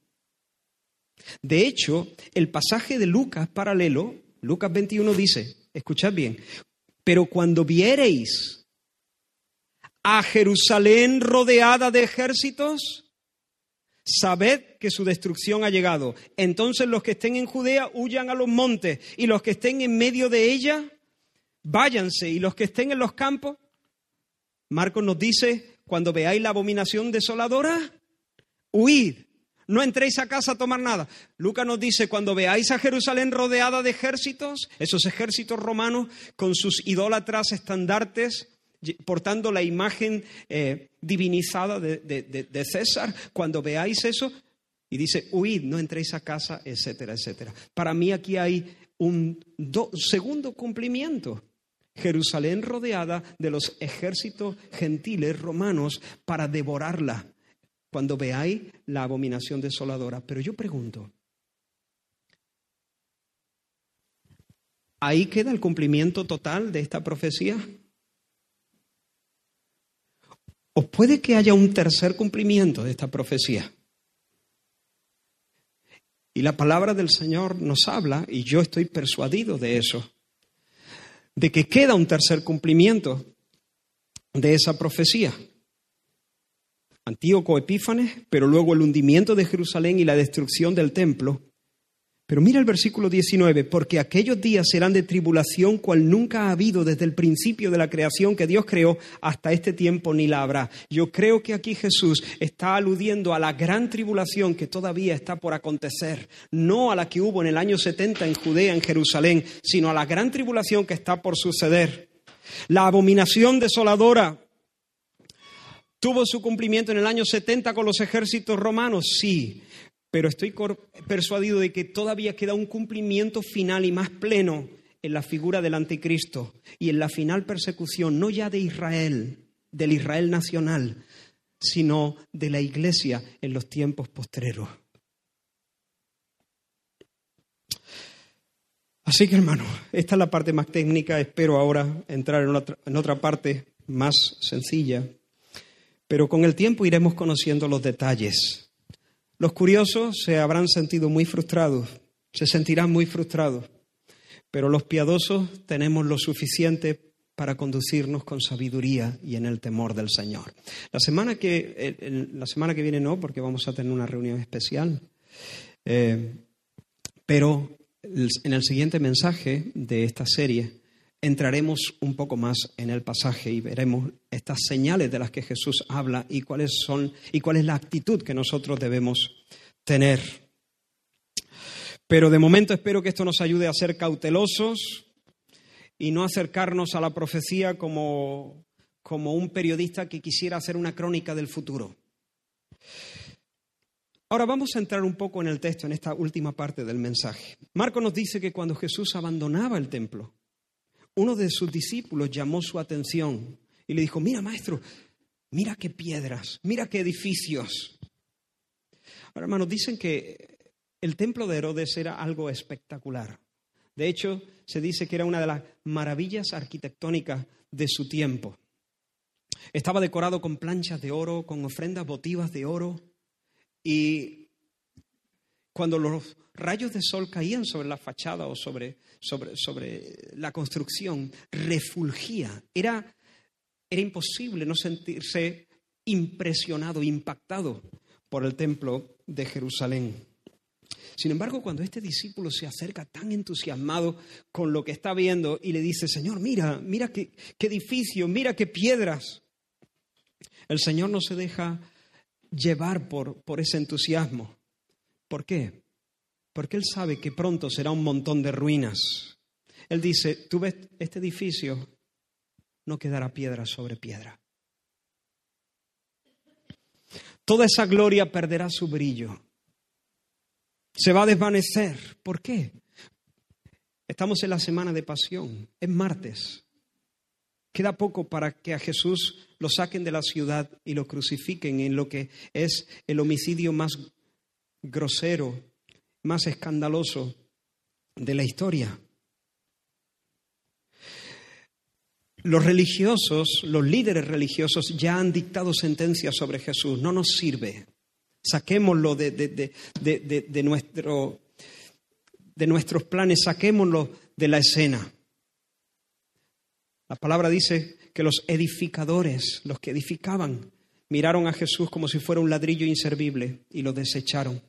De hecho, el pasaje de Lucas paralelo, Lucas 21 dice, escuchad bien, pero cuando viereis a Jerusalén rodeada de ejércitos, sabed que su destrucción ha llegado. Entonces los que estén en Judea huyan a los montes y los que estén en medio de ella, váyanse y los que estén en los campos, Marcos nos dice, cuando veáis la abominación desoladora, huid. No entréis a casa a tomar nada. Lucas nos dice, cuando veáis a Jerusalén rodeada de ejércitos, esos ejércitos romanos con sus idólatras estandartes, portando la imagen eh, divinizada de, César, cuando veáis eso, y dice, huid, no entréis a casa, etcétera, etcétera. Para mí aquí hay un segundo cumplimiento. Jerusalén rodeada de los ejércitos gentiles romanos para devorarla. cuando veáis la abominación desoladora. Pero yo pregunto, ¿ahí queda el cumplimiento total de esta profecía? ¿O puede que haya un tercer cumplimiento de esta profecía? Y la palabra del Señor nos habla, y yo estoy persuadido de eso, de que queda un tercer cumplimiento de esa profecía. Antíoco Epífanes, pero luego el hundimiento de Jerusalén y la destrucción del templo. Pero mira el versículo 19, porque aquellos días serán de tribulación cual nunca ha habido desde el principio de la creación que Dios creó hasta este tiempo ni la habrá. Yo creo que aquí Jesús está aludiendo a la gran tribulación que todavía está por acontecer, no a la que hubo en el año 70 en Judea, en Jerusalén, sino a la gran tribulación que está por suceder. La abominación desoladora ¿Tuvo su cumplimiento en el año 70 con los ejércitos romanos? Sí, pero estoy persuadido de que todavía queda un cumplimiento final y más pleno en la figura del anticristo y en la final persecución, no ya de Israel, del Israel nacional, sino de la iglesia en los tiempos postreros. Así que hermano, esta es la parte más técnica, espero ahora entrar en otra, en otra parte más sencilla. Pero con el tiempo iremos conociendo los detalles. Los curiosos se habrán sentido muy frustrados, se sentirán muy frustrados, pero los piadosos tenemos lo suficiente para conducirnos con sabiduría y en el temor del Señor. La semana que, la semana que viene no, porque vamos a tener una reunión especial, eh, pero en el siguiente mensaje de esta serie entraremos un poco más en el pasaje y veremos estas señales de las que Jesús habla y cuáles son y cuál es la actitud que nosotros debemos tener. Pero de momento espero que esto nos ayude a ser cautelosos y no acercarnos a la profecía como, como un periodista que quisiera hacer una crónica del futuro. Ahora vamos a entrar un poco en el texto, en esta última parte del mensaje. Marco nos dice que cuando Jesús abandonaba el templo, uno de sus discípulos llamó su atención y le dijo, mira maestro, mira qué piedras, mira qué edificios. Ahora, hermanos, dicen que el templo de Herodes era algo espectacular. De hecho, se dice que era una de las maravillas arquitectónicas de su tiempo. Estaba decorado con planchas de oro, con ofrendas votivas de oro, y cuando los rayos de sol caían sobre la fachada o sobre, sobre, sobre la construcción, refulgía. Era, era imposible no sentirse impresionado, impactado por el templo de Jerusalén. Sin embargo, cuando este discípulo se acerca tan entusiasmado con lo que está viendo y le dice, Señor, mira, mira qué, qué edificio, mira qué piedras, el Señor no se deja llevar por, por ese entusiasmo. ¿Por qué? porque él sabe que pronto será un montón de ruinas. Él dice, tú ves este edificio, no quedará piedra sobre piedra. Toda esa gloria perderá su brillo. Se va a desvanecer. ¿Por qué? Estamos en la semana de pasión, es martes. Queda poco para que a Jesús lo saquen de la ciudad y lo crucifiquen en lo que es el homicidio más grosero más escandaloso de la historia. Los religiosos, los líderes religiosos ya han dictado sentencias sobre Jesús. No nos sirve. Saquémoslo de, de, nuestro, de nuestros planes, saquémoslo de la escena. La palabra dice que los edificadores, los que edificaban, miraron a Jesús como si fuera un ladrillo inservible y lo desecharon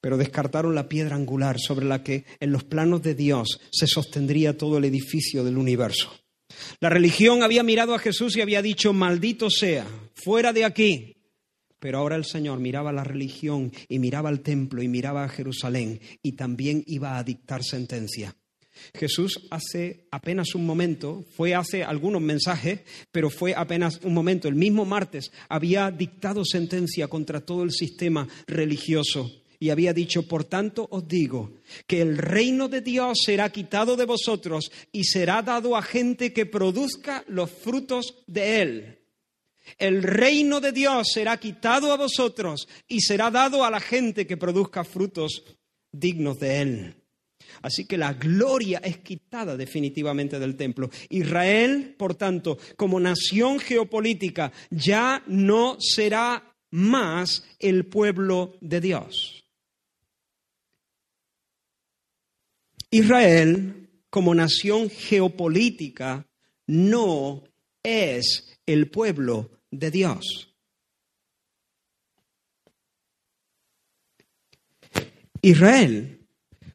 pero descartaron la piedra angular sobre la que en los planos de Dios se sostendría todo el edificio del universo. La religión había mirado a Jesús y había dicho, maldito sea, fuera de aquí. Pero ahora el Señor miraba la religión y miraba al templo y miraba a Jerusalén y también iba a dictar sentencia. Jesús hace apenas un momento, fue hace algunos mensajes, pero fue apenas un momento, el mismo martes, había dictado sentencia contra todo el sistema religioso y había dicho, por tanto os digo, que el reino de Dios será quitado de vosotros y será dado a gente que produzca los frutos de él. El reino de Dios será quitado a vosotros y será dado a la gente que produzca frutos dignos de él. Así que la gloria es quitada definitivamente del templo. Israel, por tanto, como nación geopolítica, ya no será más el pueblo de Dios. Israel, como nación geopolítica, no es el pueblo de Dios. Israel,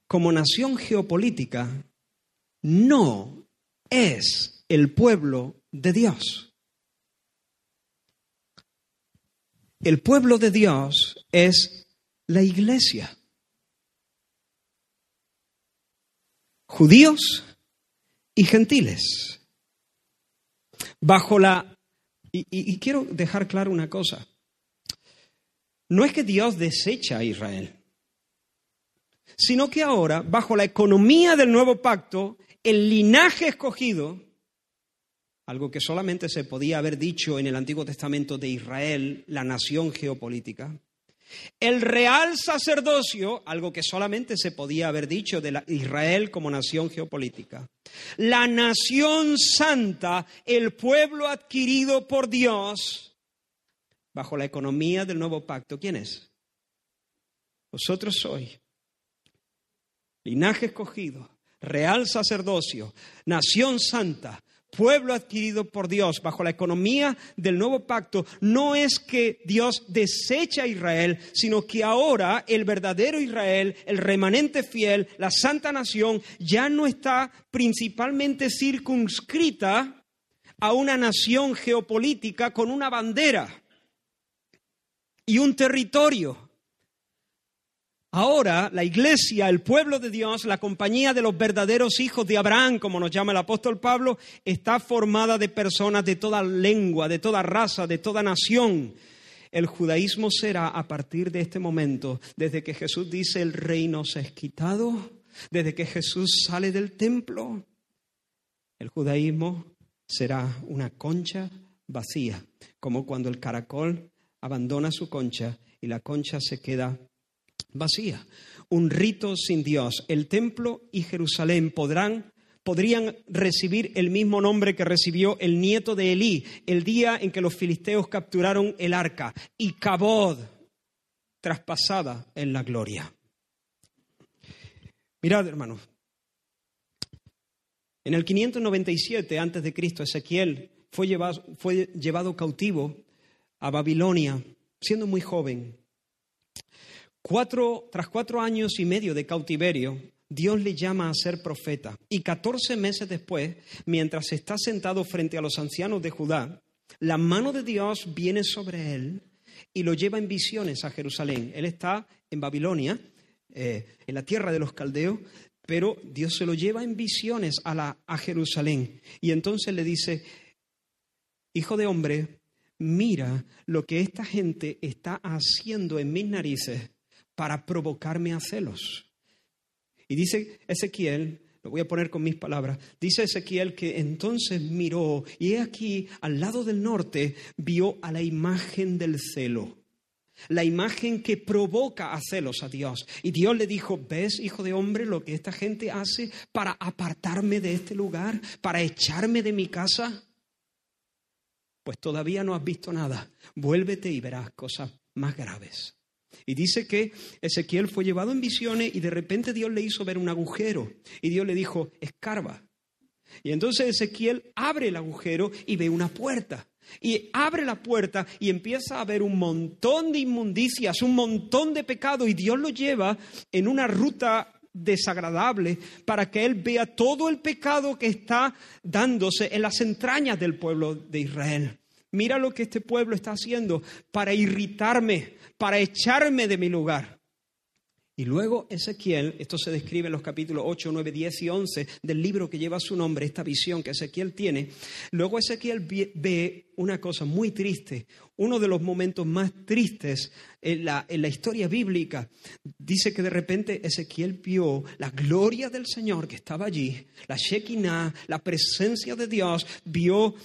como nación geopolítica, no es el pueblo de Dios. El pueblo de Dios es la iglesia. Judíos y gentiles. Bajo la... Y, y quiero dejar claro una cosa. No es que Dios desecha a Israel sino que ahora, bajo la economía del nuevo pacto, el linaje escogido, algo que solamente se podía haber dicho en el Antiguo Testamento de Israel, la nación geopolítica, el real sacerdocio, algo que solamente se podía haber dicho de Israel como nación geopolítica, la nación santa, el pueblo adquirido por Dios, bajo la economía del nuevo pacto, ¿quién es? Vosotros sois linaje escogido, real sacerdocio, nación santa, pueblo adquirido por Dios bajo la economía del nuevo pacto, no es que Dios desecha a Israel, sino que ahora el verdadero Israel, el remanente fiel, la santa nación, ya no está principalmente circunscrita a una nación geopolítica con una bandera y un territorio Ahora la iglesia, el pueblo de Dios, la compañía de los verdaderos hijos de Abraham, como nos llama el apóstol Pablo, está formada de personas de toda lengua, de toda raza, de toda nación. El judaísmo será a partir de este momento, desde que Jesús dice el reino se ha quitado, desde que Jesús sale del templo, el judaísmo será una concha vacía, como cuando el caracol abandona su concha y la concha se queda vacía, un rito sin Dios. El templo y Jerusalén podrán podrían recibir el mismo nombre que recibió el nieto de Elí el día en que los filisteos capturaron el arca, y Cabod, traspasada en la gloria. Mirad, hermanos, en el 597 antes de Cristo, Ezequiel fue llevado, fue llevado cautivo a Babilonia, siendo muy joven tras cuatro años y medio de cautiverio, Dios le llama a ser profeta. Y catorce meses después, mientras está sentado frente a los ancianos de Judá, la mano de Dios viene sobre él y lo lleva en visiones a Jerusalén. Él está en Babilonia, eh, en la tierra de los caldeos, pero Dios se lo lleva en visiones a, a Jerusalén. Y entonces le dice, hijo de hombre, mira lo que esta gente está haciendo en mis narices para provocarme a celos. Y dice Ezequiel, lo voy a poner con mis palabras, dice Ezequiel que entonces miró y he aquí al lado del norte vio a la imagen del celo. La imagen que provoca a celos a Dios. Y Dios le dijo, ¿ves, hijo de hombre, lo que esta gente hace para apartarme de este lugar, para echarme de mi casa? Pues todavía no has visto nada. Vuélvete y verás cosas más graves. Y dice que Ezequiel fue llevado en visiones y de repente Dios le hizo ver un agujero y Dios le dijo, escarba. Y entonces Ezequiel abre el agujero y ve una puerta. Y abre la puerta y empieza a ver un montón de inmundicias, un montón de pecado y Dios lo lleva en una ruta desagradable para que él vea todo el pecado que está dándose en las entrañas del pueblo de Israel. Mira lo que este pueblo está haciendo para irritarme, para echarme de mi lugar. Y luego Ezequiel, esto se describe en los capítulos 8, 9, 10 y 11 del libro que lleva su nombre, esta visión que Ezequiel tiene, luego Ezequiel ve una cosa muy triste, uno de los momentos más tristes en la, en la historia bíblica. Dice que de repente Ezequiel vio la gloria del Señor que estaba allí, la Shekinah, la presencia de Dios, vio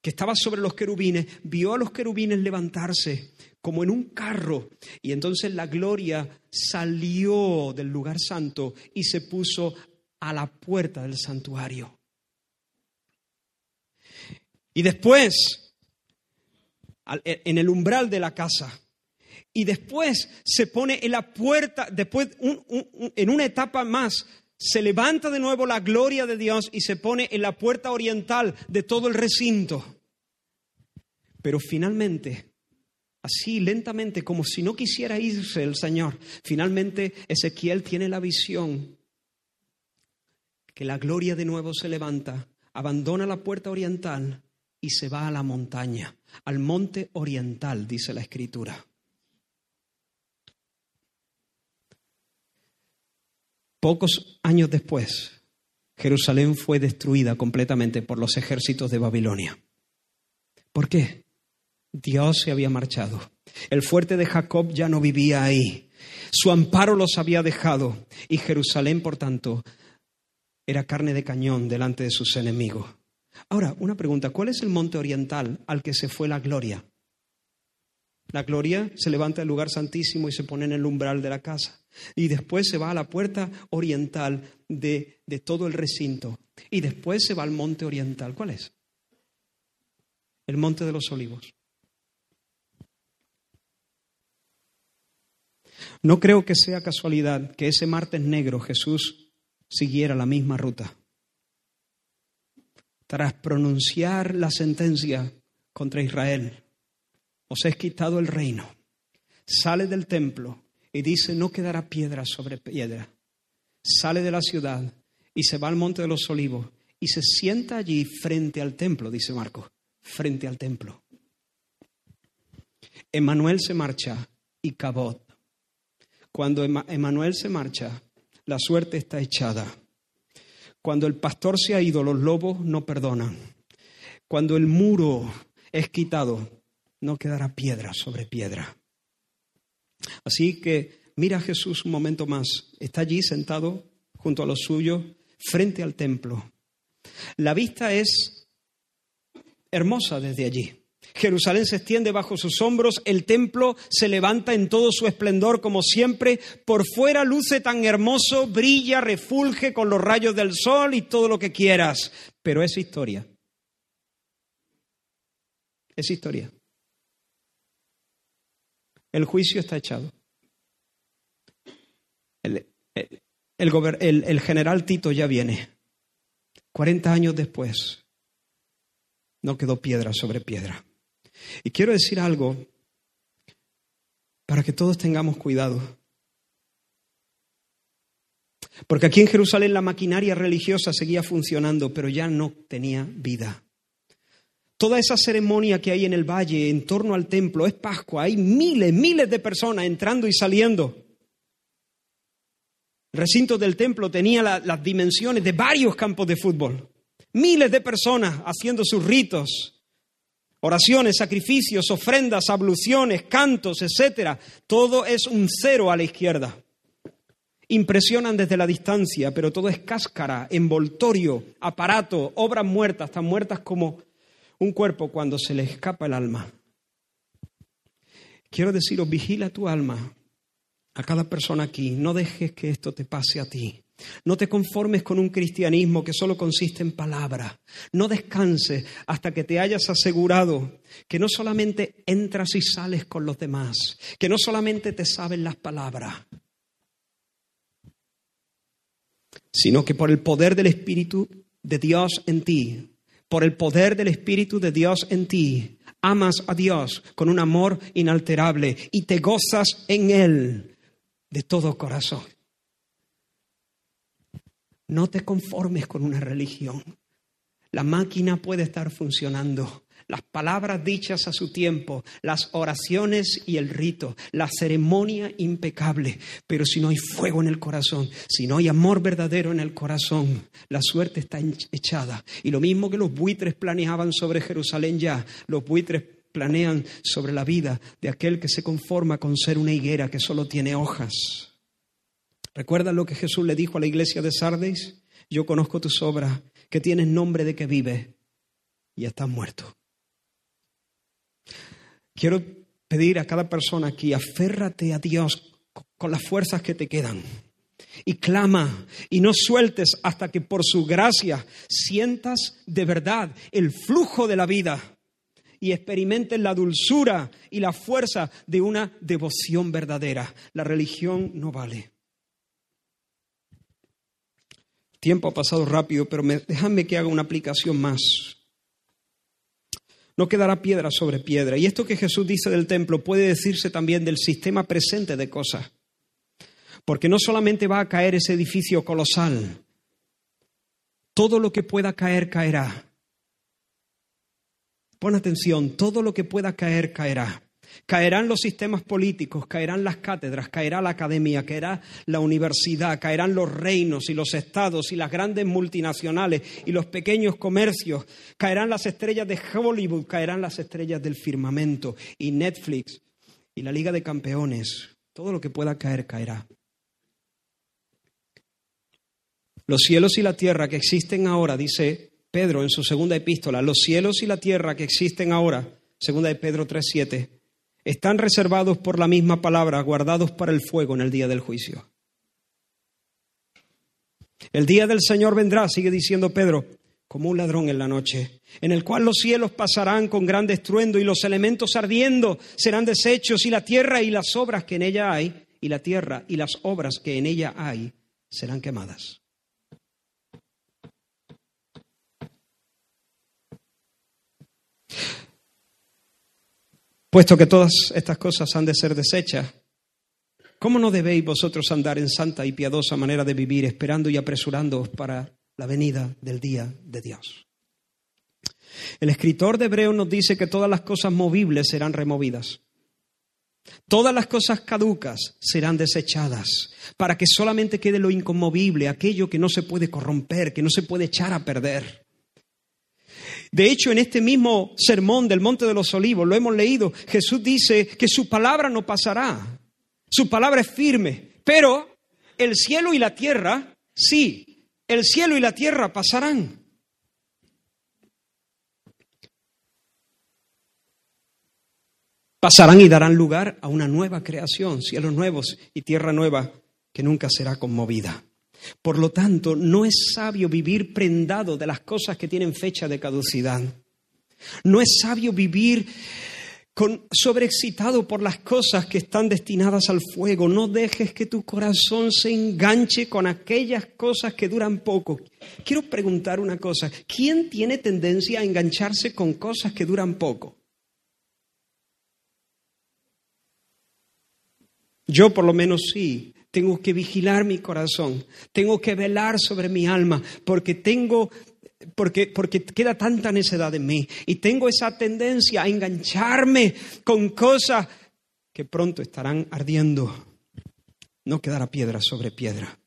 que estaba sobre los querubines, vio a los querubines levantarse como en un carro. Y entonces la gloria salió del lugar santo y se puso a la puerta del santuario. Y después, en el umbral de la casa, y después se pone en la puerta, después en una etapa más, se levanta de nuevo la gloria de Dios y se pone en la puerta oriental de todo el recinto. Pero finalmente, así lentamente, como si no quisiera irse el Señor, finalmente Ezequiel tiene la visión que la gloria de nuevo se levanta, abandona la puerta oriental y se va a la montaña, al monte oriental, dice la escritura. Pocos años después, Jerusalén fue destruida completamente por los ejércitos de Babilonia. ¿Por qué? Dios se había marchado. El fuerte de Jacob ya no vivía ahí. Su amparo los había dejado y Jerusalén, por tanto, era carne de cañón delante de sus enemigos. Ahora, una pregunta, ¿cuál es el monte oriental al que se fue la gloria? La gloria se levanta del lugar santísimo y se pone en el umbral de la casa. Y después se va a la puerta oriental de, de todo el recinto. Y después se va al monte oriental. ¿Cuál es? El monte de los olivos. No creo que sea casualidad que ese martes negro Jesús siguiera la misma ruta. Tras pronunciar la sentencia contra Israel, os he quitado el reino. Sale del templo y dice, no quedará piedra sobre piedra. Sale de la ciudad y se va al monte de los olivos y se sienta allí frente al templo, dice Marco, frente al templo. Emanuel se marcha y Cabot. Cuando Emanuel se marcha, la suerte está echada. Cuando el pastor se ha ido, los lobos no perdonan. Cuando el muro es quitado, no quedará piedra sobre piedra. Así que mira a Jesús un momento más. Está allí sentado junto a los suyos, frente al templo. La vista es hermosa desde allí. Jerusalén se extiende bajo sus hombros, el templo se levanta en todo su esplendor como siempre, por fuera luce tan hermoso, brilla, refulge con los rayos del sol y todo lo que quieras, pero es historia. Es historia. El juicio está echado. El, el, general Tito ya viene. 40 años después, no quedó piedra sobre piedra. Y quiero decir algo para que todos tengamos cuidado. Porque aquí en Jerusalén la maquinaria religiosa seguía funcionando, pero ya no tenía vida. Toda esa ceremonia que hay en el valle en torno al templo es Pascua. Hay miles, miles de personas entrando y saliendo. El recinto del templo tenía las dimensiones de varios campos de fútbol. Miles de personas haciendo sus ritos, oraciones, sacrificios, ofrendas, abluciones, cantos, etc. Todo es un cero a la izquierda. Impresionan desde la distancia, pero todo es cáscara, envoltorio, aparato, obras muertas, tan muertas como un cuerpo cuando se le escapa el alma. Quiero deciros, vigila tu alma, a cada persona aquí, no dejes que esto te pase a ti. No te conformes con un cristianismo que solo consiste en palabra. No descanses hasta que te hayas asegurado que no solamente entras y sales con los demás, que no solamente te saben las palabras, sino que por el poder del Espíritu de Dios en ti por el poder del Espíritu de Dios en ti, amas a Dios con un amor inalterable y te gozas en Él de todo corazón. No te conformes con una religión. La máquina puede estar funcionando, las palabras dichas a su tiempo, las oraciones y el rito, la ceremonia impecable. Pero si no hay fuego en el corazón, si no hay amor verdadero en el corazón, la suerte está echada. Y lo mismo que los buitres planeaban sobre Jerusalén ya, los buitres planean sobre la vida de aquel que se conforma con ser una higuera que solo tiene hojas. ¿Recuerdan lo que Jesús le dijo a la iglesia de Sardes? Yo conozco tus obras, que tienes nombre de que vive y estás muerto. Quiero pedir a cada persona aquí, aférrate a Dios con las fuerzas que te quedan y clama y no sueltes hasta que por su gracia sientas de verdad el flujo de la vida y experimentes la dulzura y la fuerza de una devoción verdadera. La religión no vale. Tiempo ha pasado rápido, pero me, déjame que haga una aplicación más. No quedará piedra sobre piedra. Y esto que Jesús dice del templo puede decirse también del sistema presente de cosas. Porque no solamente va a caer ese edificio colosal, todo lo que pueda caer caerá. Pon atención, todo lo que pueda caer caerá. Caerán los sistemas políticos, caerán las cátedras, caerá la academia, caerá la universidad, caerán los reinos y los estados y las grandes multinacionales y los pequeños comercios, caerán las estrellas de Hollywood, caerán las estrellas del firmamento y Netflix y la Liga de Campeones. Todo lo que pueda caer caerá. Los cielos y la tierra que existen ahora, dice Pedro en su segunda epístola, los cielos y la tierra que existen ahora, segunda de Pedro 3:7, están reservados por la misma palabra, guardados para el fuego en el día del juicio. El día del Señor vendrá, sigue diciendo Pedro, como un ladrón en la noche, en el cual los cielos pasarán con gran estruendo y los elementos ardiendo serán deshechos y la tierra y las obras que en ella hay, y la tierra y las obras que en ella hay serán quemadas. Puesto que todas estas cosas han de ser desechas, ¿cómo no debéis vosotros andar en santa y piadosa manera de vivir, esperando y apresurándoos para la venida del día de Dios? El escritor de Hebreo nos dice que todas las cosas movibles serán removidas. Todas las cosas caducas serán desechadas para que solamente quede lo inconmovible, aquello que no se puede corromper, que no se puede echar a perder. De hecho, en este mismo sermón del Monte de los Olivos, lo hemos leído, Jesús dice que su palabra no pasará. Su palabra es firme. Pero el cielo y la tierra, sí, el cielo y la tierra pasarán. Pasarán y darán lugar a una nueva creación, cielos nuevos y tierra nueva que nunca será conmovida. Por lo tanto, no es sabio vivir prendado de las cosas que tienen fecha de caducidad. No es sabio vivir con, sobreexcitado por las cosas que están destinadas al fuego. No dejes que tu corazón se enganche con aquellas cosas que duran poco. Quiero preguntar una cosa. ¿Quién tiene tendencia a engancharse con cosas que duran poco? Yo por lo menos sí tengo que vigilar mi corazón, tengo que velar sobre mi alma, porque tengo porque, porque queda tanta necedad en mí y tengo esa tendencia a engancharme con cosas que pronto estarán ardiendo. No quedará piedra sobre piedra.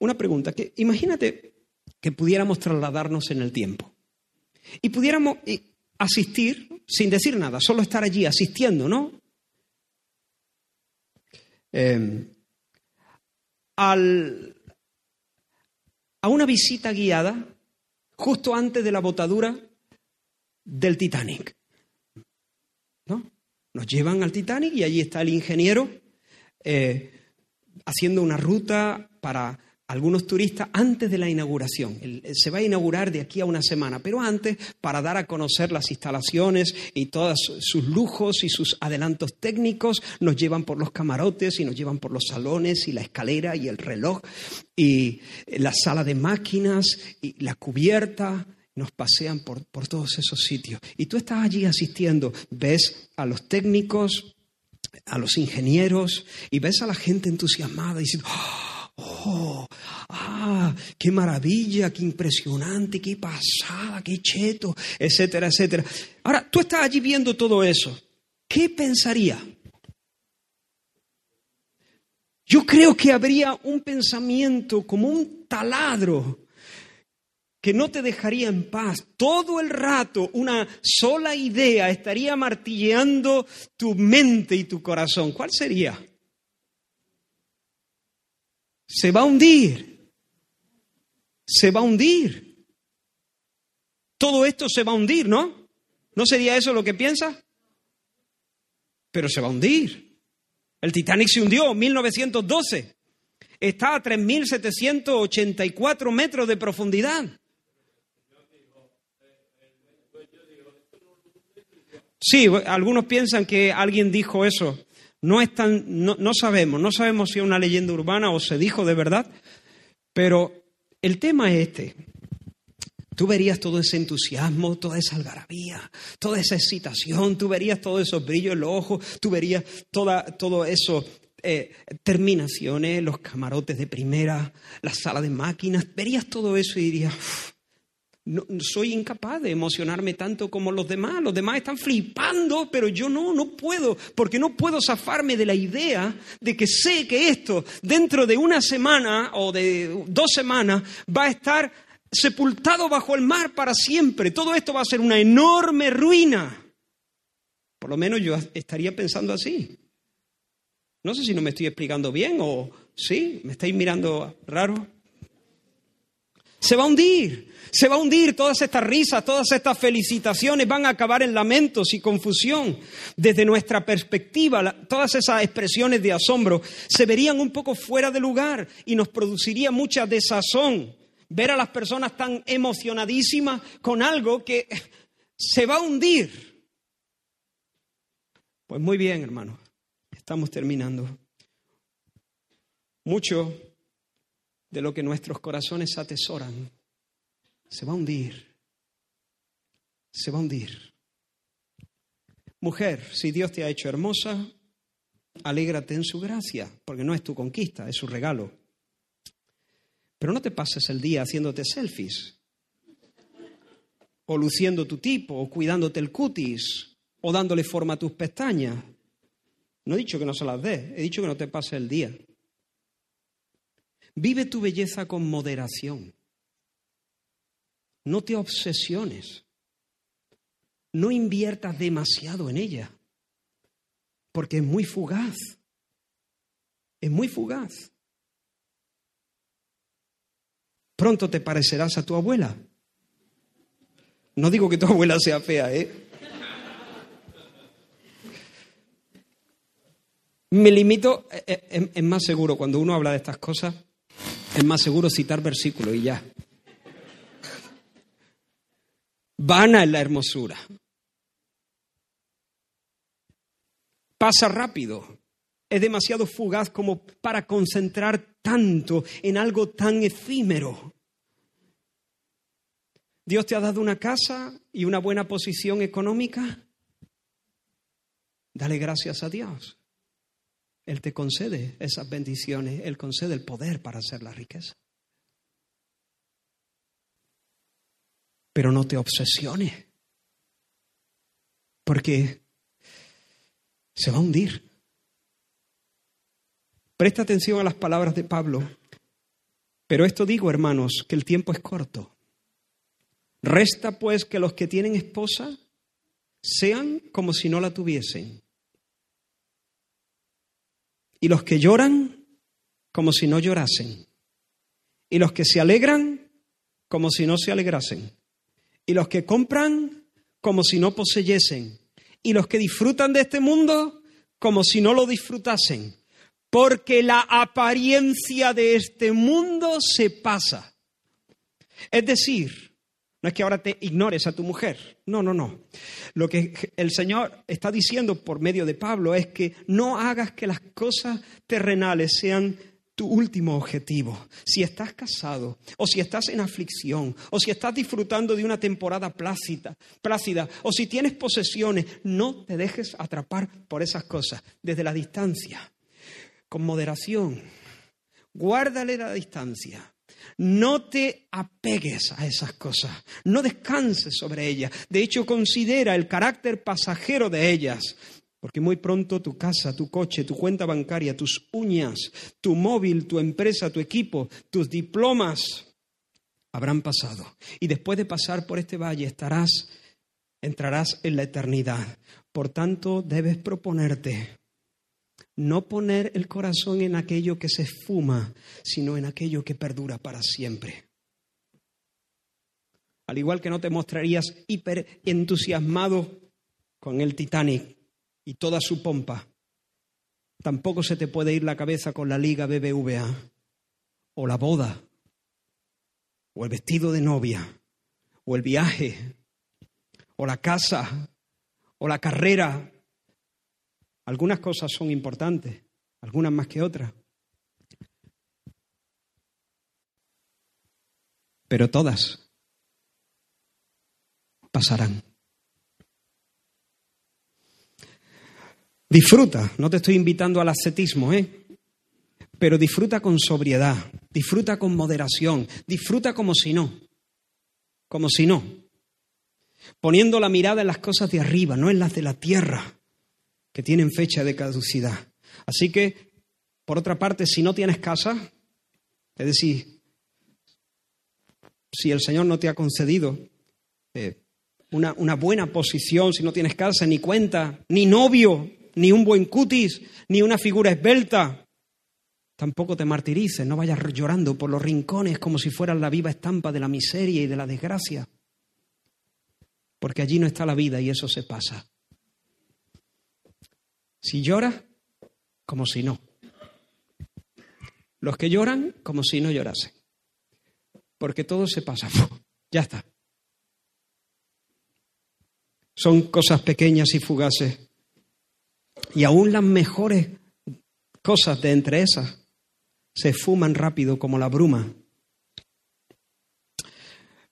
Una pregunta, que imagínate que pudiéramos trasladarnos en el tiempo y pudiéramos eh, asistir sin decir nada, solo estar allí asistiendo, ¿no? Eh, a una visita guiada justo antes de la botadura del Titanic. ¿No? Nos llevan al Titanic y allí está el ingeniero eh, haciendo una ruta para algunos turistas antes de la inauguración. Se va a inaugurar de aquí a una semana, pero antes para dar a conocer las instalaciones y todos sus lujos y sus adelantos técnicos, nos llevan por los camarotes y nos llevan por los salones y la escalera y el reloj y la sala de máquinas y la cubierta. Nos pasean por, por todos esos sitios. Y tú estás allí asistiendo, ves a los técnicos, a los ingenieros y ves a la gente entusiasmada diciendo, ¡Oh! ¡Oh! ¡Ah! ¡Qué maravilla! ¡Qué impresionante! ¡Qué pasada! ¡Qué cheto! Etcétera, etcétera. Ahora, tú estás allí viendo todo eso. ¿Qué pensaría? Yo creo que habría un pensamiento como un taladro que no te dejaría en paz. Todo el rato una sola idea estaría martilleando tu mente y tu corazón. ¿Cuál sería? Se va a hundir. Se va a hundir. Todo esto se va a hundir, ¿no? ¿No sería eso lo que piensa? pero se va a hundir. El Titanic se hundió en 1912. Está a 3.784 metros de profundidad. Sí, algunos piensan que alguien dijo eso. No, es tan, no, no sabemos, no sabemos si es una leyenda urbana o se dijo de verdad, pero el tema es este. Tú verías todo ese entusiasmo, toda esa algarabía, toda esa excitación, tú verías todos esos brillos en los ojos, tú verías toda, todo eso, eh, terminaciones, los camarotes de primera, la sala de máquinas, verías todo eso y dirías, "Uf, no, soy incapaz de emocionarme tanto como los demás. Los demás están flipando, pero yo no, no puedo, porque no puedo zafarme de la idea de que sé que esto dentro de una semana o de dos semanas va a estar sepultado bajo el mar para siempre. Todo esto va a ser una enorme ruina. Por lo menos yo estaría pensando así. No sé si no me estoy explicando bien o sí, me estáis mirando raro. Se va a hundir, se va a hundir todas estas risas, todas estas felicitaciones van a acabar en lamentos y confusión. Desde nuestra perspectiva, todas esas expresiones de asombro se verían un poco fuera de lugar y nos produciría mucha desazón ver a las personas tan emocionadísimas con algo que se va a hundir. Pues muy bien, hermanos, estamos terminando. Mucho de lo que nuestros corazones atesoran se va a hundir. Se va a hundir. Mujer, si Dios te ha hecho hermosa, alégrate en su gracia, porque no es tu conquista, es su regalo. Pero no te pases el día haciéndote selfies, o luciendo tu tipo, o cuidándote el cutis, o dándole forma a tus pestañas. No he dicho que no se las des, he dicho que no te pases el día. Vive tu belleza con moderación. No te obsesiones. No inviertas demasiado en ella, porque es muy fugaz. Es muy fugaz. Pronto te parecerás a tu abuela. No digo que tu abuela sea fea, ¿eh? Me limito, eh, eh, es, es más seguro cuando uno habla de estas cosas, es más seguro citar versículos y ya. Vana es la hermosura. Pasa rápido. Es demasiado fugaz como para concentrar tanto en algo tan efímero. Dios te ha dado una casa y una buena posición económica. Dale gracias a Dios. Él te concede esas bendiciones, Él concede el poder para hacer la riqueza. Pero no te obsesiones, porque se va a hundir. Presta atención a las palabras de Pablo. Pero esto digo, hermanos, que el tiempo es corto. Resta pues que los que tienen esposa sean como si no la tuviesen. Y los que lloran como si no llorasen. Y los que se alegran como si no se alegrasen. Y los que compran como si no poseyesen. Y los que disfrutan de este mundo como si no lo disfrutasen. Porque la apariencia de este mundo se pasa. Es decir, no es que ahora te ignores a tu mujer. No, no, no. Lo que el Señor está diciendo por medio de Pablo es que no hagas que las cosas terrenales sean tu último objetivo. Si estás casado, o si estás en aflicción, o si estás disfrutando de una temporada plácida, plácida, o si tienes posesiones, no te dejes atrapar por esas cosas desde la distancia, con moderación. Guárdale la distancia. No te apegues a esas cosas, no descanses sobre ellas. De hecho, considera el carácter pasajero de ellas, porque muy pronto tu casa, tu coche, tu cuenta bancaria, tus uñas, tu móvil, tu empresa, tu equipo, tus diplomas habrán pasado. Y después de pasar por este valle estarás, entrarás en la eternidad. Por tanto, debes proponerte no poner el corazón en aquello que se esfuma, sino en aquello que perdura para siempre. Al igual que no te mostrarías hiper entusiasmado con el Titanic, y toda su pompa. Tampoco se te puede ir la cabeza con la liga BBVA o la boda o el vestido de novia o el viaje o la casa o la carrera. Algunas cosas son importantes, algunas más que otras. Pero todas pasarán. Disfruta, no te estoy invitando al ascetismo, ¿eh? Pero disfruta con sobriedad, disfruta con moderación, disfruta como si no, como si no, poniendo la mirada en las cosas de arriba, no en las de la tierra, que tienen fecha de caducidad. Así que, por otra parte, si no tienes casa, es decir, si el Señor no te ha concedido eh, una, una buena posición, si no tienes casa, ni cuenta, ni novio, ni un buen cutis, ni una figura esbelta, tampoco te martirices, no vayas llorando por los rincones como si fueras la viva estampa de la miseria y de la desgracia, porque allí no está la vida y eso se pasa. Si lloras, como si no. Los que lloran, como si no llorasen. Porque todo se pasa. Ya está. Son cosas pequeñas y fugaces. Y aún las mejores cosas de entre esas se fuman rápido como la bruma.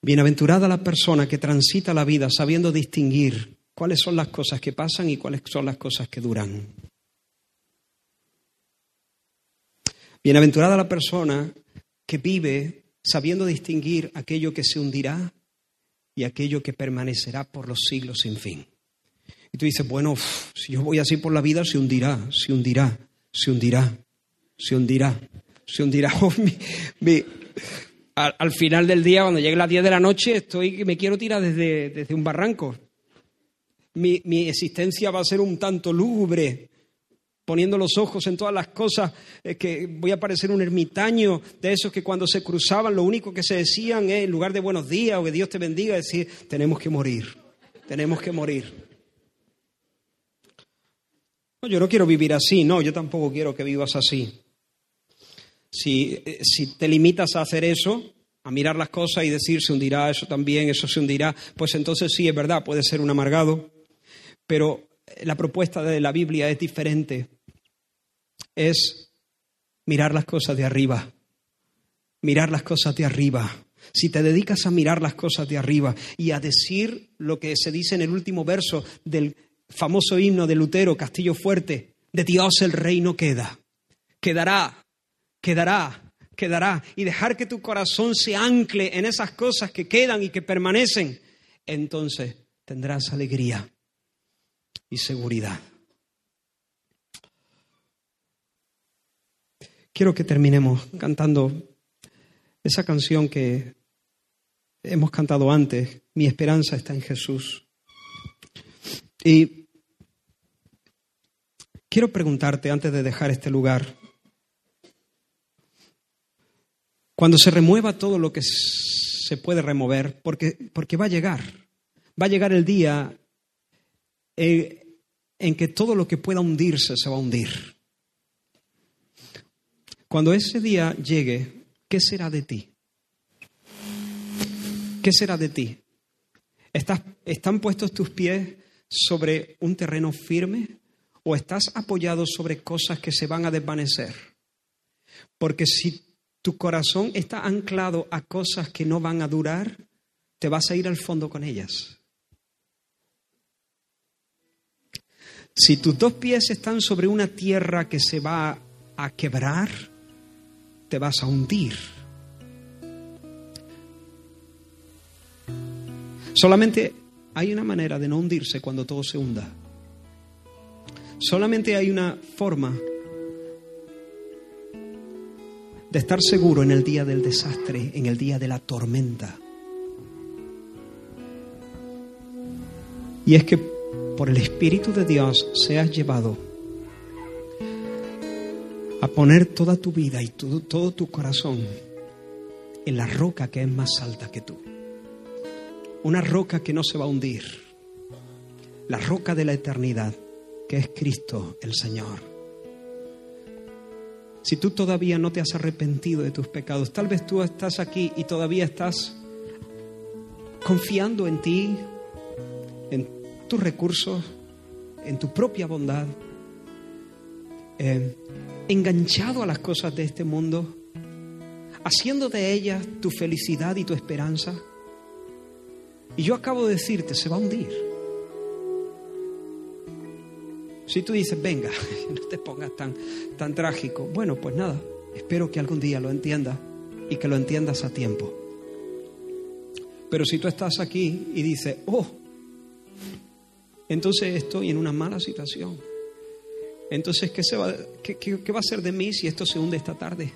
Bienaventurada la persona que transita la vida sabiendo distinguir cuáles son las cosas que pasan y cuáles son las cosas que duran. Bienaventurada la persona que vive sabiendo distinguir aquello que se hundirá y aquello que permanecerá por los siglos sin fin. Y tú dices, bueno, si yo voy así por la vida, se hundirá, se hundirá, se hundirá, se hundirá, se hundirá. Oh, al, final del día, cuando llegue las 10 de la noche, estoy me quiero tirar desde, desde un barranco. Mi, mi, existencia va a ser un tanto lúgubre, poniendo los ojos en todas las cosas, que voy a parecer un ermitaño de esos que cuando se cruzaban lo único que se decían es, en lugar de buenos días o que Dios te bendiga, decir, tenemos que morir, tenemos que morir. No, yo no quiero vivir así, no, yo tampoco quiero que vivas así. Si, eh, si te limitas a hacer eso, a mirar las cosas y decir se hundirá, eso también, eso se hundirá, pues entonces sí es verdad, puede ser un amargado, pero la propuesta de la Biblia es diferente. Es mirar las cosas de arriba, mirar las cosas de arriba. Si te dedicas a mirar las cosas de arriba y a decir lo que se dice en el último verso del famoso himno de Lutero, Castillo Fuerte, de Dios el reino queda. Quedará, quedará, quedará. Y dejar que tu corazón se ancle en esas cosas que quedan y que permanecen. Entonces tendrás alegría y seguridad. Quiero que terminemos cantando esa canción que hemos cantado antes, Mi esperanza está en Jesús. Y Quiero preguntarte antes de dejar este lugar, cuando se remueva todo lo que se puede remover, porque, porque va a llegar, va a llegar el día en, en que todo lo que pueda hundirse se va a hundir. Cuando ese día llegue, ¿qué será de ti? ¿Qué será de ti? ¿Estás, ¿Están puestos tus pies sobre un terreno firme? o estás apoyado sobre cosas que se van a desvanecer. Porque si tu corazón está anclado a cosas que no van a durar, te vas a ir al fondo con ellas. Si tus dos pies están sobre una tierra que se va a quebrar, te vas a hundir. Solamente hay una manera de no hundirse cuando todo se hunda. Solamente hay una forma de estar seguro en el día del desastre, en el día de la tormenta. Y es que por el Espíritu de Dios seas llevado a poner toda tu vida y todo, todo tu corazón en la roca que es más alta que tú. Una roca que no se va a hundir. La roca de la eternidad que es Cristo el Señor. Si tú todavía no te has arrepentido de tus pecados, tal vez tú estás aquí y todavía estás confiando en ti, en tus recursos, en tu propia bondad, eh, enganchado a las cosas de este mundo, haciendo de ellas tu felicidad y tu esperanza. Y yo acabo de decirte, se va a hundir. Si tú dices, venga, no te pongas tan, tan trágico, bueno, pues nada, espero que algún día lo entiendas y que lo entiendas a tiempo. Pero si tú estás aquí y dices, oh, entonces estoy en una mala situación. Entonces, ¿qué, va a ser de mí si esto se hunde esta tarde?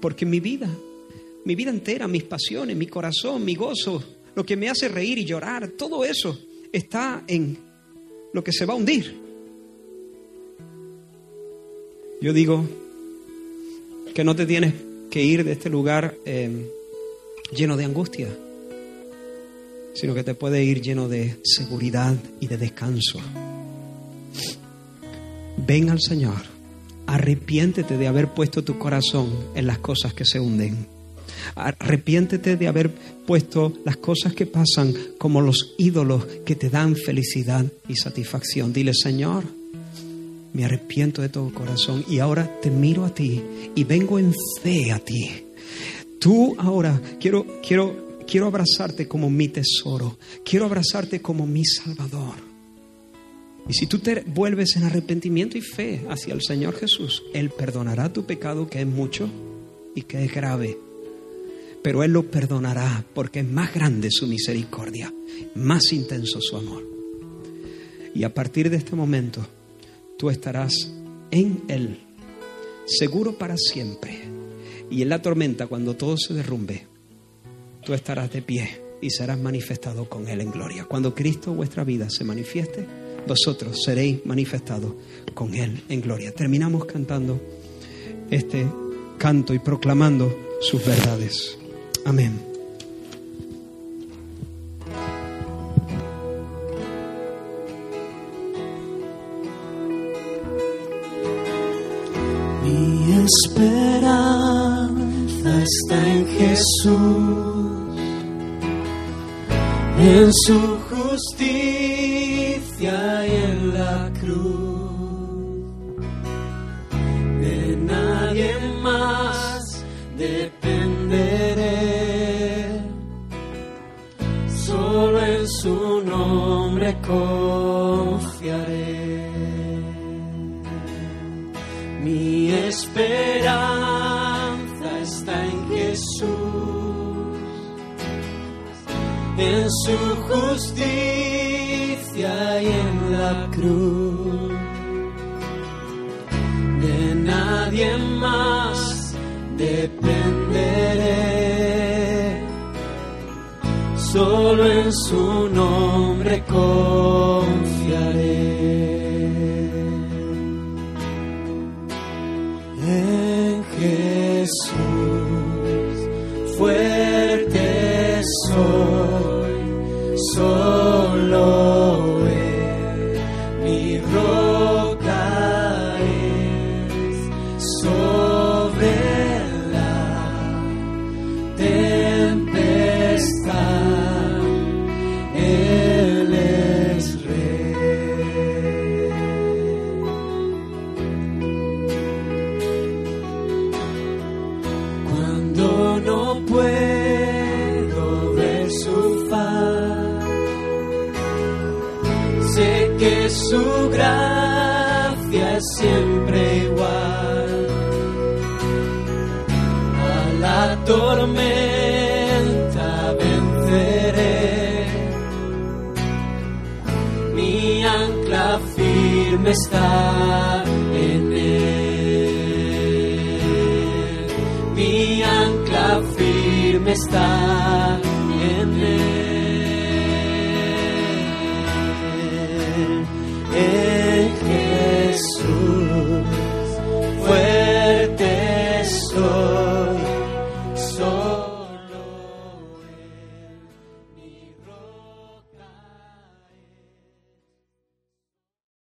Porque mi vida, mi vida entera, mis pasiones, mi corazón, mi gozo, lo que me hace reír y llorar, todo eso está en lo que se va a hundir. Yo digo que no te tienes que ir de este lugar eh, lleno de angustia, sino que te puede ir lleno de seguridad y de descanso. Ven al Señor, arrepiéntete de haber puesto tu corazón en las cosas que se hunden. Arrepiéntete de haber puesto las cosas que pasan como los ídolos que te dan felicidad y satisfacción. Dile, Señor, me arrepiento de todo corazón y ahora te miro a ti y vengo en fe a ti. Tú ahora quiero, quiero, quiero abrazarte como mi tesoro, quiero abrazarte como mi salvador. Y si tú te vuelves en arrepentimiento y fe hacia el Señor Jesús, Él perdonará tu pecado que es mucho y que es grave. Pero Él lo perdonará porque es más grande su misericordia, más intenso su amor. Y a partir de este momento, tú estarás en Él, seguro para siempre. Y en la tormenta, cuando todo se derrumbe, tú estarás de pie y serás manifestado con Él en gloria. Cuando Cristo vuestra vida se manifieste, vosotros seréis manifestados con Él en gloria. Terminamos cantando este canto y proclamando sus verdades. Amén. Mi esperanza está en Jesús, en su justicia y en la cruz. De nadie más dependeré, solo en su nombre confiaré. Mi esperanza en su justicia y en la cruz. De nadie más dependeré, solo en su nombre está